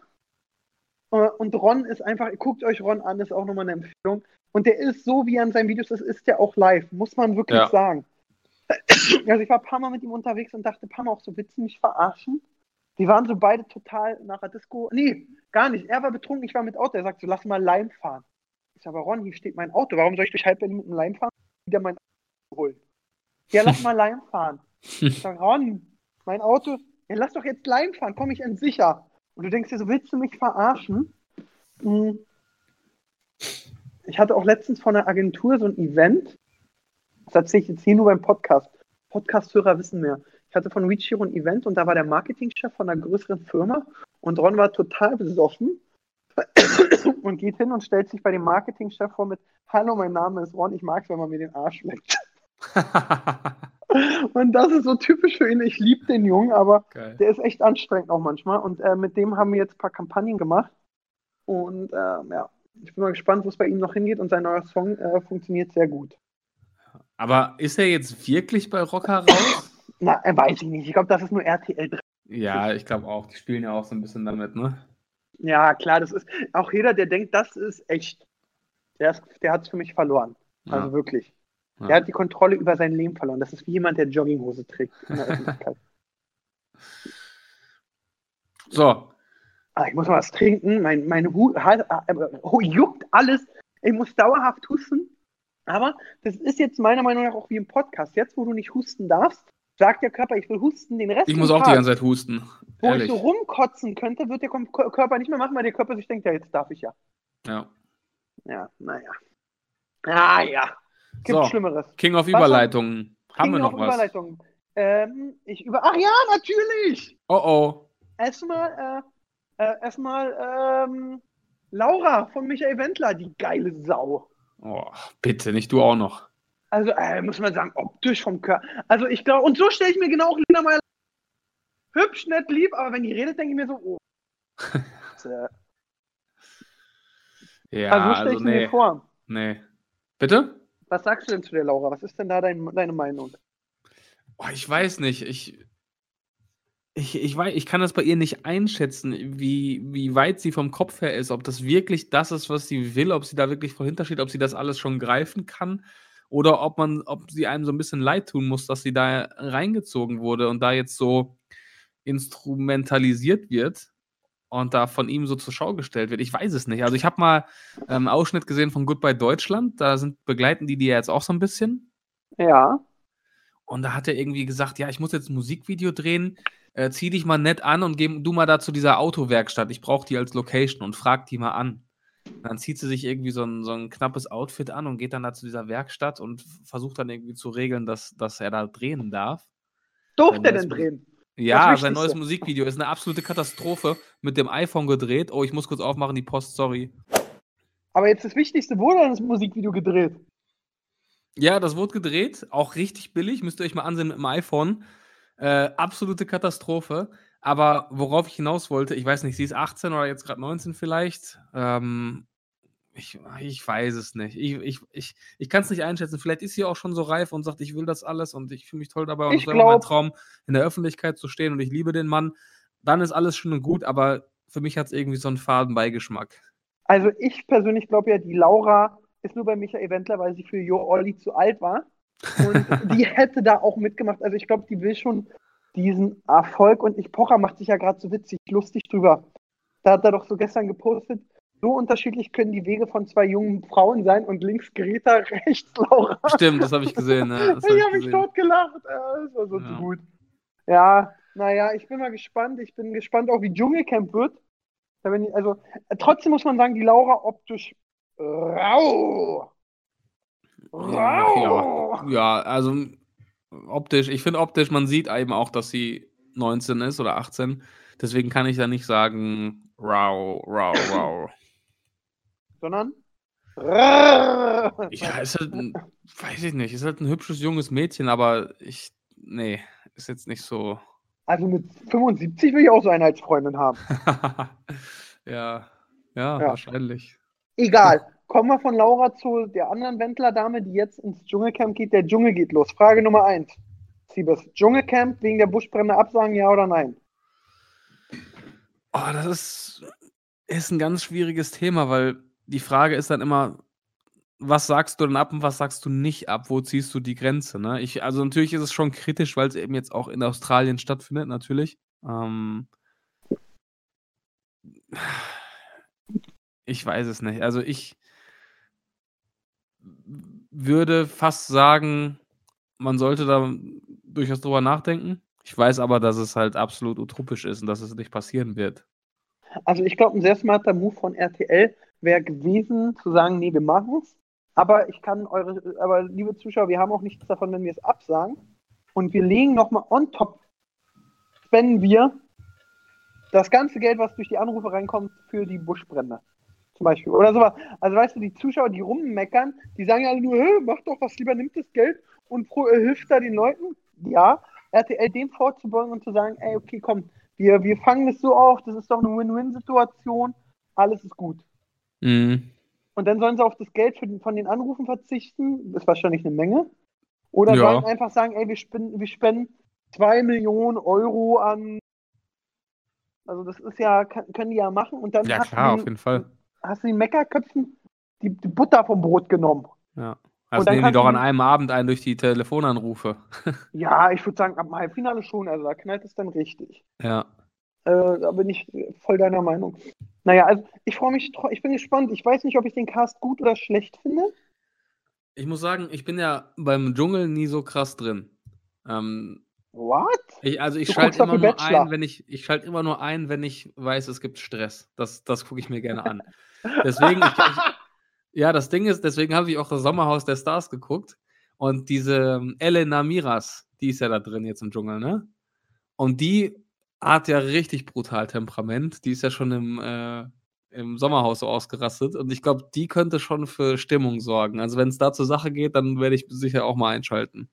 Speaker 2: Äh, und Ron ist einfach, guckt euch Ron an, ist auch nochmal eine Empfehlung. Und der ist so, wie er in seinen Videos ist, ist der auch live, muss man wirklich
Speaker 3: Ja.
Speaker 2: sagen. Also ich war ein paar Mal mit ihm unterwegs und dachte, ein paar Mal auch so, willst du mich verarschen? Die waren so beide total nach der Disco. Nee, gar nicht. Er war betrunken, ich war mit Auto. Er sagt so, lass mal Leim fahren. Ich sage, aber Ron, hier steht mein Auto. Warum soll ich durch halb Berlin mit einem Leim fahren? Wieder mein Auto holen. Ja, lass mal Leim fahren. Ich sage, Ron, mein Auto, ja, lass doch jetzt Leim fahren, komm ich sicher. Und du denkst dir so, willst du mich verarschen? Hm. Ich hatte auch letztens von einer Agentur so ein Event. Das erzähle ich jetzt hier nur beim Podcast. Podcast-Hörer wissen mehr. Ich hatte von Reachiro ein Event und da war der Marketingchef von einer größeren Firma und Ron war total besoffen und geht hin und stellt sich bei dem Marketingchef vor mit Hallo, mein Name ist Ron, ich mag es, wenn man mir den Arsch leckt. Und das ist so typisch für ihn. Ich liebe den Jungen, aber
Speaker 3: Geil.
Speaker 2: der ist echt anstrengend auch manchmal. Und äh, mit dem haben wir jetzt ein paar Kampagnen gemacht. Und ähm, ja, ich bin mal gespannt, wo es bei ihm noch hingeht. Und sein neuer Song äh, funktioniert sehr gut.
Speaker 3: Aber ist er jetzt wirklich bei Rocker raus?
Speaker 2: Na, äh, weiß ich nicht. Ich glaube, das ist nur RTL 3.
Speaker 3: ja, ich glaube auch. Die spielen ja auch so ein bisschen damit, ne?
Speaker 2: Ja, klar, das ist auch jeder, der denkt, das ist echt. Der, ist- der hat es für mich verloren. Also
Speaker 3: Ja.
Speaker 2: wirklich.
Speaker 3: Ja.
Speaker 2: Der hat die Kontrolle über sein Leben verloren. Das ist wie jemand, der Jogginghose trägt in der Öffentlichkeit.
Speaker 3: So,
Speaker 2: Ah, ich muss mal was trinken. Mein, mein Hu Hals- äh, oh, juckt alles. Ich muss dauerhaft husten. Aber das ist jetzt meiner Meinung nach auch wie im Podcast. Jetzt, wo du nicht husten darfst, sagt der Körper, ich will husten den Rest
Speaker 3: ich muss auch die ganze Zeit husten.
Speaker 2: Wo
Speaker 3: Ehrlich.
Speaker 2: ich so rumkotzen könnte, wird der Körper nicht mehr machen, weil der Körper sich denkt, ja, jetzt darf ich ja.
Speaker 3: Ja.
Speaker 2: Ja, naja. Ah ja. Gibt
Speaker 3: So.
Speaker 2: Schlimmeres.
Speaker 3: King of
Speaker 2: Was
Speaker 3: Überleitungen. Haben wir
Speaker 2: King
Speaker 3: noch
Speaker 2: of
Speaker 3: was?
Speaker 2: Überleitung. Ähm, ich über. Ach ja, natürlich!
Speaker 3: Oh oh.
Speaker 2: Erstmal, äh, äh, erstmal, ähm, Laura von Michael Wendler, die geile Sau.
Speaker 3: Oh, bitte, nicht du auch noch.
Speaker 2: Also, äh, muss man sagen, optisch vom Körper. Also, ich glaube, und so stelle ich mir genau auch Lena Meyer hübsch, nett, lieb, aber wenn die redet, denke ich mir so, oh.
Speaker 3: Ja,
Speaker 2: also, so stelle
Speaker 3: also,
Speaker 2: ich mir
Speaker 3: nee.
Speaker 2: vor.
Speaker 3: Nee. Bitte?
Speaker 2: Was sagst du denn zu der Laura? Was ist denn da dein, deine Meinung?
Speaker 3: Oh, ich weiß nicht. Ich, ich, ich, weiß, ich kann das bei ihr nicht einschätzen, wie, wie weit sie vom Kopf her ist. Ob das wirklich das ist, was sie will, ob sie da wirklich voll hintersteht, ob sie das alles schon greifen kann. Oder ob man, ob sie einem so ein bisschen leid tun muss, dass sie da reingezogen wurde und da jetzt so instrumentalisiert wird und da von ihm so zur Schau gestellt wird. Ich weiß es nicht. Also ich habe mal ähm, einen Ausschnitt gesehen von Goodbye Deutschland. Da sind begleiten die die ja jetzt auch so ein bisschen.
Speaker 2: Ja.
Speaker 3: Und da hat er irgendwie gesagt, ja, ich muss jetzt ein Musikvideo drehen, äh, zieh dich mal nett an und geh du mal da zu dieser Autowerkstatt. Ich brauche die als Location und frag die mal an. Und dann zieht sie sich irgendwie so ein, so ein knappes Outfit an und geht dann da zu dieser Werkstatt und versucht dann irgendwie zu regeln, dass, dass er da drehen darf.
Speaker 2: Durfte er denn drehen?
Speaker 3: Ja, sein neues Musikvideo ist eine absolute Katastrophe. Mit dem iPhone gedreht. Oh, ich muss kurz aufmachen, die Post, sorry.
Speaker 2: Aber jetzt das Wichtigste, wurde das Musikvideo gedreht?
Speaker 3: Ja, das wurde gedreht, auch richtig billig, müsst ihr euch mal ansehen mit dem iPhone. Äh, absolute Katastrophe. Aber worauf ich hinaus wollte, ich weiß nicht, sie ist 18 oder jetzt gerade 19 vielleicht. Ähm, ich, ich weiß es nicht. Ich, ich, ich, ich kann es nicht einschätzen. Vielleicht ist sie auch schon so reif und sagt, ich will das alles und ich fühle mich toll dabei und
Speaker 2: Ich
Speaker 3: ist mein Traum, in der Öffentlichkeit zu stehen und ich liebe den Mann. Dann ist alles schön und gut, aber für mich hat es irgendwie so einen faden Beigeschmack.
Speaker 2: Also ich persönlich glaube ja, die Laura ist nur bei Michael Wendler, weil sie für Jo Olli zu alt war. Und die hätte da auch mitgemacht. Also ich glaube, die will schon diesen Erfolg. Und ich Pocher macht sich ja gerade so witzig, lustig drüber. Da hat er doch so gestern gepostet, so unterschiedlich können die Wege von zwei jungen Frauen sein und links Greta, rechts Laura.
Speaker 3: Stimmt, das habe ich gesehen. Ja, hab
Speaker 2: ich habe mich
Speaker 3: gesehen.
Speaker 2: tot gelacht. Ja, das war so
Speaker 3: Ja.
Speaker 2: zu gut. Ja, naja, ich bin mal gespannt. Ich bin gespannt auch, wie Dschungelcamp wird. Ich, also, trotzdem muss man sagen, die Laura optisch rau. Rau.
Speaker 3: Ja, ja, also optisch, ich finde optisch, man sieht eben auch, dass sie 19 ist oder 18. Deswegen kann ich da nicht sagen, rau, rau, rau.
Speaker 2: Sondern.
Speaker 3: Ja, ist halt ein, weiß ich nicht, ist halt ein hübsches junges Mädchen, aber ich, nee, ist jetzt nicht so.
Speaker 2: Also mit 75 will ich auch so eine als Freundin haben.
Speaker 3: ja, ja,
Speaker 2: Ja.
Speaker 3: wahrscheinlich.
Speaker 2: Egal. Kommen wir von Laura zu der anderen Wendler-Dame, die jetzt ins Dschungelcamp geht. Der Dschungel geht los. Frage Nummer eins. Siebes, Dschungelcamp wegen der Buschbrände absagen, ja oder nein?
Speaker 3: Oh, das ist, ist ein ganz schwieriges Thema, weil die Frage ist dann immer, was sagst du denn ab und was sagst du nicht ab? Wo ziehst du die Grenze? Ne? Ich, also natürlich ist es schon kritisch, weil es eben jetzt auch in Australien stattfindet, natürlich. Ähm, ich weiß es nicht. Also ich würde fast sagen, man sollte da durchaus drüber nachdenken. Ich weiß aber, dass es halt absolut utopisch ist und dass es nicht passieren wird.
Speaker 2: Also ich glaube, ein sehr smarter Move von RTL wäre gewesen, zu sagen, nee, wir machen es. Aber ich kann eure, aber liebe Zuschauer, wir haben auch nichts davon, wenn wir es absagen. Und wir legen nochmal on top, spenden wir das ganze Geld, was durch die Anrufe reinkommt, für die Buschbrände. Zum Beispiel. Oder sowas. Also weißt du, die Zuschauer, die rummeckern, die sagen alle nur, mach doch was lieber, nimmt das Geld und pro, äh, hilft da den Leuten. Ja, RTL dem vorzubeugen und zu sagen, ey, okay, komm, wir, wir fangen das so auf, das ist doch eine Win-Win-Situation, alles ist gut.
Speaker 3: Mhm.
Speaker 2: Und dann sollen sie auf das Geld den, von den Anrufen verzichten, ist wahrscheinlich eine Menge. Oder
Speaker 3: Ja.
Speaker 2: sollen einfach sagen, ey, wir spenden, wir spenden 2 Millionen Euro an. Also das ist ja, kann, können die ja machen. Und dann
Speaker 3: Ja, klar,
Speaker 2: du
Speaker 3: auf
Speaker 2: den,
Speaker 3: jeden Fall.
Speaker 2: Hast du den Meckerköpfen die, die Butter vom Brot genommen.
Speaker 3: Ja. Also nehmen die doch an einem Abend ein durch die Telefonanrufe.
Speaker 2: Ja, ich würde sagen, ab dem Halbfinale schon. Also da knallt es dann richtig.
Speaker 3: Ja.
Speaker 2: Äh, da bin ich voll deiner Meinung. Naja, also ich freue mich, ich bin gespannt. Ich weiß nicht, ob ich den Cast gut oder schlecht finde.
Speaker 3: Ich muss sagen, ich bin ja beim Dschungel nie so krass drin. Ähm,
Speaker 2: What?
Speaker 3: ich, also ich schalte immer nur
Speaker 2: Bachelor.
Speaker 3: ein, wenn ich, ich schalte immer nur ein, wenn ich weiß, es gibt Stress. Das, das gucke ich mir gerne an. Deswegen, ich, ich, ja, das Ding ist, deswegen habe ich auch das Sommerhaus der Stars geguckt. Und diese ähm, Elena Miras, die ist ja da drin jetzt im Dschungel, ne? Und die hat ja richtig brutal Temperament. Die ist ja schon im, äh, im Sommerhaus so ausgerastet. Und ich glaube, die könnte schon für Stimmung sorgen. Also wenn es da zur Sache geht, dann werde ich sicher auch mal einschalten.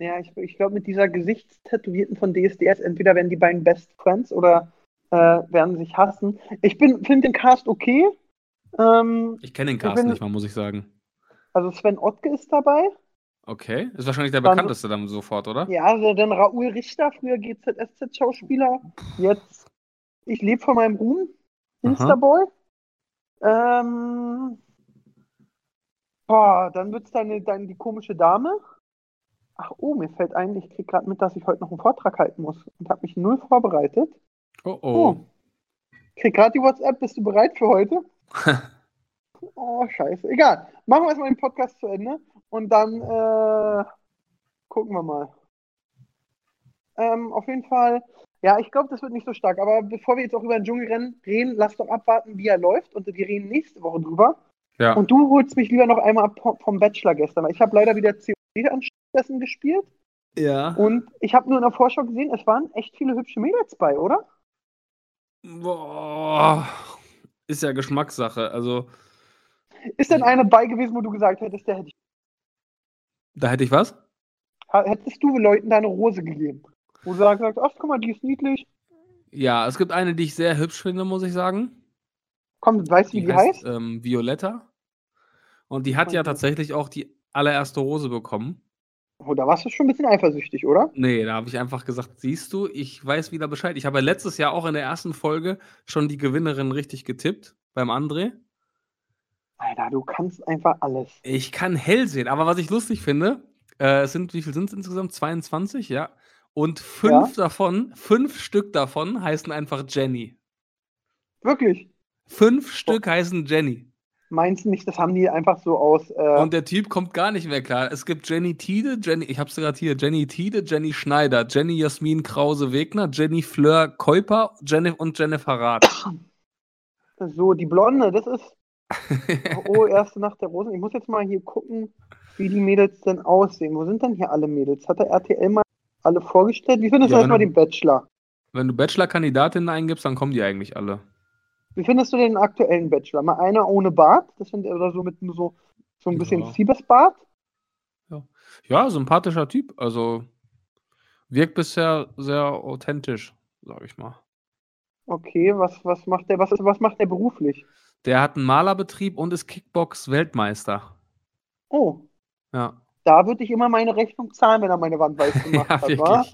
Speaker 2: Ja, ich, ich glaube, mit dieser Gesichtstätowierten von DSDS, entweder werden die beiden Best Friends oder äh, werden sich hassen. Ich finde den Cast okay. Ähm,
Speaker 3: Ich kenne den Cast
Speaker 2: bin-
Speaker 3: nicht mal, muss ich sagen.
Speaker 2: also Sven Ottke ist dabei.
Speaker 3: Okay. Ist wahrscheinlich der
Speaker 2: Dann-
Speaker 3: bekannteste dann sofort, oder?
Speaker 2: Ja, also dann Raoul Richter, früher GZSZ-Schauspieler. Jetzt, ich lebe von meinem Ruhm. Instaboy. Ähm, boah, dann wird es dann, dann die komische Dame. Ach, oh, mir fällt ein, ich krieg gerade mit, dass ich heute noch einen Vortrag halten muss und habe mich null vorbereitet.
Speaker 3: Oh oh.
Speaker 2: Oh. Krieg gerade die WhatsApp, bist du bereit für heute? Oh, scheiße. Egal. Machen wir erstmal den Podcast zu Ende und dann äh, gucken wir mal. Ähm, auf jeden Fall, ja, ich glaube, das wird nicht so stark. Aber bevor wir jetzt auch über den Dschungel rennen, reden, lass doch abwarten, wie er läuft und wir reden nächste Woche drüber.
Speaker 3: ja.
Speaker 2: Und du holst mich lieber noch einmal ab vom Bachelor gestern, weil ich habe leider wieder COD anstattdessen gespielt.
Speaker 3: Ja.
Speaker 2: Und ich habe nur in der Vorschau gesehen, es waren echt viele hübsche Mädels bei, oder?
Speaker 3: Boah. Ist ja Geschmackssache. Also,
Speaker 2: Ist denn eine bei gewesen, wo du gesagt hättest, der hätte ich,
Speaker 3: da hätte ich was?
Speaker 2: hättest du Leuten deine Rose gegeben? Wo du sagst, ach guck mal, die ist niedlich.
Speaker 3: Ja, es gibt eine, die ich sehr hübsch finde, muss ich sagen.
Speaker 2: Komm, weißt du, wie die heißt?
Speaker 3: ähm, Violetta. Und die hat ja tatsächlich auch die allererste Rose bekommen.
Speaker 2: Oh, da warst du schon ein bisschen eifersüchtig, oder?
Speaker 3: Nee, da habe ich einfach gesagt, siehst du, ich weiß wieder Bescheid. Ich habe ja letztes Jahr auch in der ersten Folge schon die Gewinnerin richtig getippt beim André.
Speaker 2: Alter, du kannst einfach alles.
Speaker 3: Ich kann hell sehen, aber was ich lustig finde, äh, es sind, wie viel sind es insgesamt? 22, ja. Und fünf davon, fünf Stück davon heißen einfach Jenny.
Speaker 2: Wirklich.
Speaker 3: Fünf Stück heißen Jenny.
Speaker 2: Meinst du nicht, das haben die einfach so aus. Äh,
Speaker 3: Und der Typ kommt gar nicht mehr klar. Es gibt Jenny Tiede, Jenny, ich hab's gerade hier, Jenny Tiede, Jenny Schneider, Jenny Jasmin Krause-Wegner, Jenny Fleur Keuper Jenny und Jennifer Rath.
Speaker 2: so, die Blonde, das ist. Oh, erste Nacht der Rosen. Ich muss jetzt mal hier gucken, wie die Mädels denn aussehen. Wo sind denn hier alle Mädels? Hat der RTL mal alle vorgestellt? Wie findest
Speaker 3: Ja,
Speaker 2: du erstmal den Bachelor?
Speaker 3: Wenn du Bachelor-Kandidatinnen eingibst, dann kommen die eigentlich alle.
Speaker 2: Wie findest du den aktuellen Bachelor? Mal einer ohne Bart? Das sind oder so mit so, so ein bisschen
Speaker 3: Ja.
Speaker 2: Siebesbart?
Speaker 3: Ja, sympathischer Typ. Also wirkt bisher sehr authentisch, sag ich mal.
Speaker 2: Okay, was, was macht der, was, was macht der beruflich?
Speaker 3: Der hat einen Malerbetrieb und ist Kickbox-Weltmeister.
Speaker 2: Oh,
Speaker 3: Ja,
Speaker 2: da würde ich immer meine Rechnung zahlen, wenn er meine Wand weiß gemacht
Speaker 3: ja
Speaker 2: hat, wa?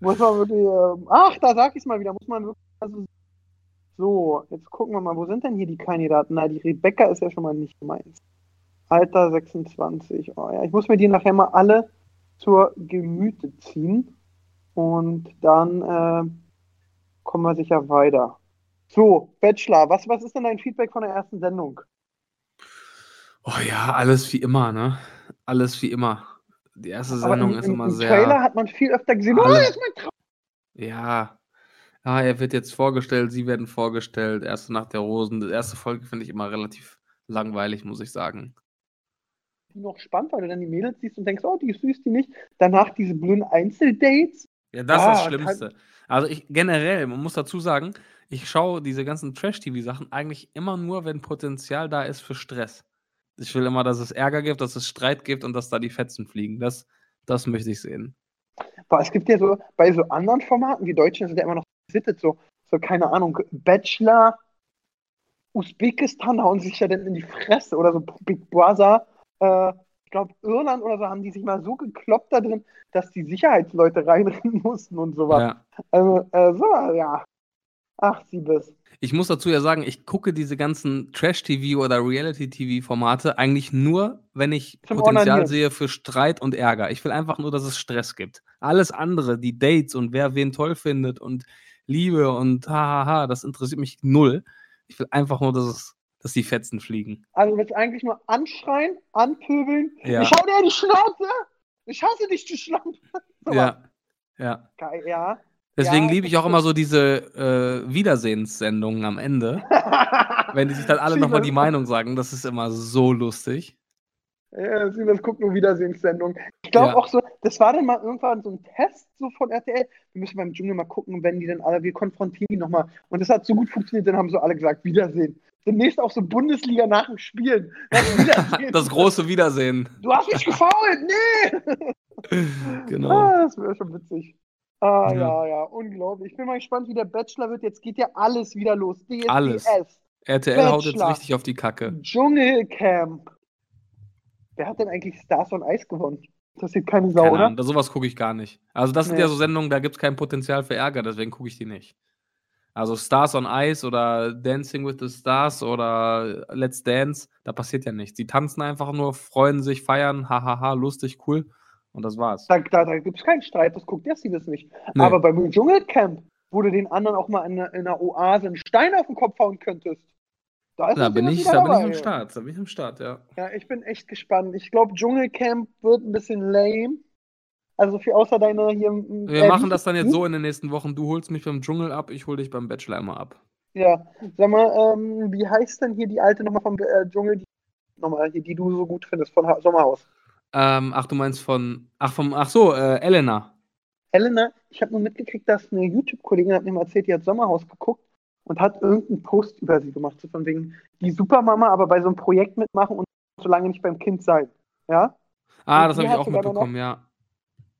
Speaker 2: Muss man wirklich, ähm, ach, da sag ich's mal wieder, muss man wirklich, also, so, jetzt gucken wir mal, wo sind denn hier die Kandidaten? Na, die Rebecca ist ja schon mal nicht meins. Alter 26, oh ja, ich muss mir die nachher mal alle zur Gemüte ziehen und dann äh, kommen wir sicher weiter. So, Bachelor, was, was ist denn dein Feedback von der ersten Sendung?
Speaker 3: Oh ja, alles wie immer, ne? Alles wie immer. Die erste Sendung
Speaker 2: im,
Speaker 3: ist
Speaker 2: im,
Speaker 3: immer
Speaker 2: im
Speaker 3: sehr.
Speaker 2: Trailer hat man viel öfter gesehen, oh,
Speaker 3: Alle-
Speaker 2: das ist mein Traum.
Speaker 3: Ja. Ja, er wird jetzt vorgestellt, sie werden vorgestellt. Erste Nacht der Rosen. Die erste Folge finde ich immer relativ langweilig, muss ich sagen.
Speaker 2: die noch spannend, weil du dann die Mädels siehst und denkst, oh, die ist süß, die nicht. Danach diese blöden Einzeldates.
Speaker 3: Ja, das ist
Speaker 2: Ah,
Speaker 3: das
Speaker 2: kann-
Speaker 3: Schlimmste. Also ich generell, man muss dazu sagen, ich schaue diese ganzen Trash-TV-Sachen eigentlich immer nur, wenn Potenzial da ist für Stress. Ich will immer, dass es Ärger gibt, dass es Streit gibt und dass da die Fetzen fliegen. Das, das möchte ich sehen.
Speaker 2: Boah, es gibt ja so, bei so anderen Formaten, die Deutschen sind ja immer noch gesittet, so, so, keine Ahnung, Bachelor, Usbekistan hauen sich ja dann in die Fresse oder so Big Brother, äh, ich glaube Irland oder so, haben die sich mal so gekloppt da drin, dass die Sicherheitsleute reinrennen mussten und sowas.
Speaker 3: Ja.
Speaker 2: Also, äh, so, ja. Ach, Siebes.
Speaker 3: Ich muss dazu ja sagen, ich gucke diese ganzen Trash-TV oder Reality-TV-Formate eigentlich nur, wenn ich
Speaker 2: Zum
Speaker 3: Potenzial
Speaker 2: Onanieren.
Speaker 3: sehe für Streit und Ärger. Ich will einfach nur, dass es Stress gibt. Alles andere, die Dates und wer wen toll findet und Liebe und hahaha, das interessiert mich null. Ich will einfach nur, dass es, dass die Fetzen fliegen.
Speaker 2: Also du willst eigentlich nur anschreien, anpöbeln.
Speaker 3: Ja.
Speaker 2: Ich hau dir die Schnauze! Ich hasse dich, du Schlampe! So.
Speaker 3: Ja. Ja.
Speaker 2: Geil, ja.
Speaker 3: Deswegen
Speaker 2: Ja,
Speaker 3: liebe ich auch immer so diese äh, Wiedersehenssendungen am Ende. Wenn die sich dann alle nochmal die Meinung sagen, das ist immer so lustig.
Speaker 2: Ja, Siebes guckt nur Wiedersehenssendung. Ich glaube
Speaker 3: Ja.
Speaker 2: auch so, das war dann mal irgendwann so ein Test so von RTL. Wir müssen beim Dschungel mal gucken, wenn die dann alle, wir konfrontieren die nochmal. Und das hat so gut funktioniert, dann haben so alle gesagt, Wiedersehen. Demnächst auch so Bundesliga nach dem Spielen. Das, Wiedersehen.
Speaker 3: Das große Wiedersehen.
Speaker 2: Du hast mich gefault! Nee!
Speaker 3: Genau.
Speaker 2: Ah, das wäre schon witzig. Ah,
Speaker 3: Ja.
Speaker 2: ja. ja, unglaublich. Ich bin mal gespannt, wie der Bachelor wird. Jetzt geht ja alles wieder los. DSDS,
Speaker 3: Alles. RTL haut jetzt
Speaker 2: Bachelor.
Speaker 3: richtig auf die Kacke.
Speaker 2: Dschungelcamp. Wer hat denn eigentlich Stars on Ice gewonnen? Das sieht keine Sau,
Speaker 3: Keine
Speaker 2: oder?
Speaker 3: Ahnung, da- sowas gucke ich gar nicht. Also das sind
Speaker 2: Nee.
Speaker 3: ja so Sendungen, da gibt es kein Potenzial für Ärger, deswegen gucke ich die nicht. Also Stars on Ice oder Dancing with the Stars oder Let's Dance, da passiert ja nichts. Die tanzen einfach nur, freuen sich, feiern, hahaha, lustig, cool und das war's.
Speaker 2: Da, da, da gibt es keinen Streit, das guckt der sie das nicht.
Speaker 3: Nee.
Speaker 2: Aber beim Dschungelcamp, wo du den anderen auch mal in, in einer Oase einen Stein auf den Kopf hauen könntest. Da
Speaker 3: Da bin ich, da bin ich am Start, da bin ich am Start, ja.
Speaker 2: Ja, ich bin echt gespannt. Ich glaube, Dschungelcamp wird ein bisschen lame. Also für außer deine hier.
Speaker 3: Wir
Speaker 2: äh,
Speaker 3: machen das dann jetzt so in den nächsten Wochen. Du holst mich beim Dschungel ab, ich hol dich beim Bachelor immer ab.
Speaker 2: Ja, sag mal, ähm, wie heißt denn hier die alte nochmal vom äh, Dschungel, die, nochmal hier, die du so gut findest, von ha Sommerhaus?
Speaker 3: Ähm, ach, du meinst von. Ach, vom. Ach so, äh, Elena.
Speaker 2: Elena, ich habe nur mitgekriegt, dass eine YouTube-Kollegin hat mir mal erzählt, die hat Sommerhaus geguckt und hat irgendeinen Post über sie gemacht, so von wegen die Supermama, aber bei so einem Projekt mitmachen und so lange nicht beim Kind sein. Ja?
Speaker 3: Ah,
Speaker 2: Und
Speaker 3: das habe ich auch mitbekommen, ja.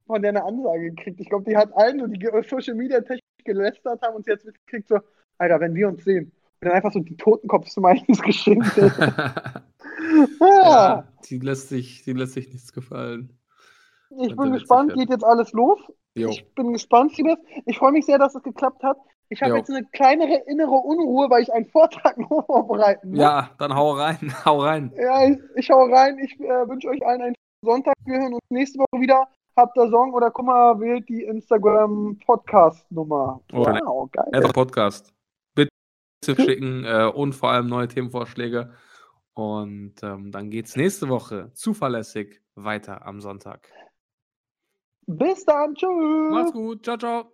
Speaker 2: Von der eine Ansage gekriegt. Ich glaube, die hat allen, so die Social Media technisch gelästert haben und sie jetzt mitgekriegt, so, Alter, wenn wir uns sehen. Und dann einfach so die Totenkopf-Smileys geschenkt. ah,
Speaker 3: ja, die lässt sich, die lässt sich nichts gefallen.
Speaker 2: ich bin gespannt, geht jetzt alles los.
Speaker 3: Jo.
Speaker 2: Ich bin gespannt, Siebes. Ich freue mich sehr, dass es geklappt hat. Ich habe jetzt eine kleinere innere Unruhe, weil ich einen Vortrag noch vorbereiten muss.
Speaker 3: Ja, dann hau rein, hau rein.
Speaker 2: Ja, ich, ich schaue rein. Ich äh, wünsche euch allen einen Sonntag. Wir hören uns nächste Woche wieder. Habt ihr Song oder guck mal, wählt die Instagram-Podcast-Nummer.
Speaker 3: Oh,
Speaker 2: wow, geil.
Speaker 3: Netter Podcast. Bitte schicken äh, und vor allem neue Themenvorschläge. Und ähm, dann geht's nächste Woche zuverlässig weiter am Sonntag.
Speaker 2: Bis dann. Tschüss.
Speaker 3: Macht's gut. Ciao, ciao.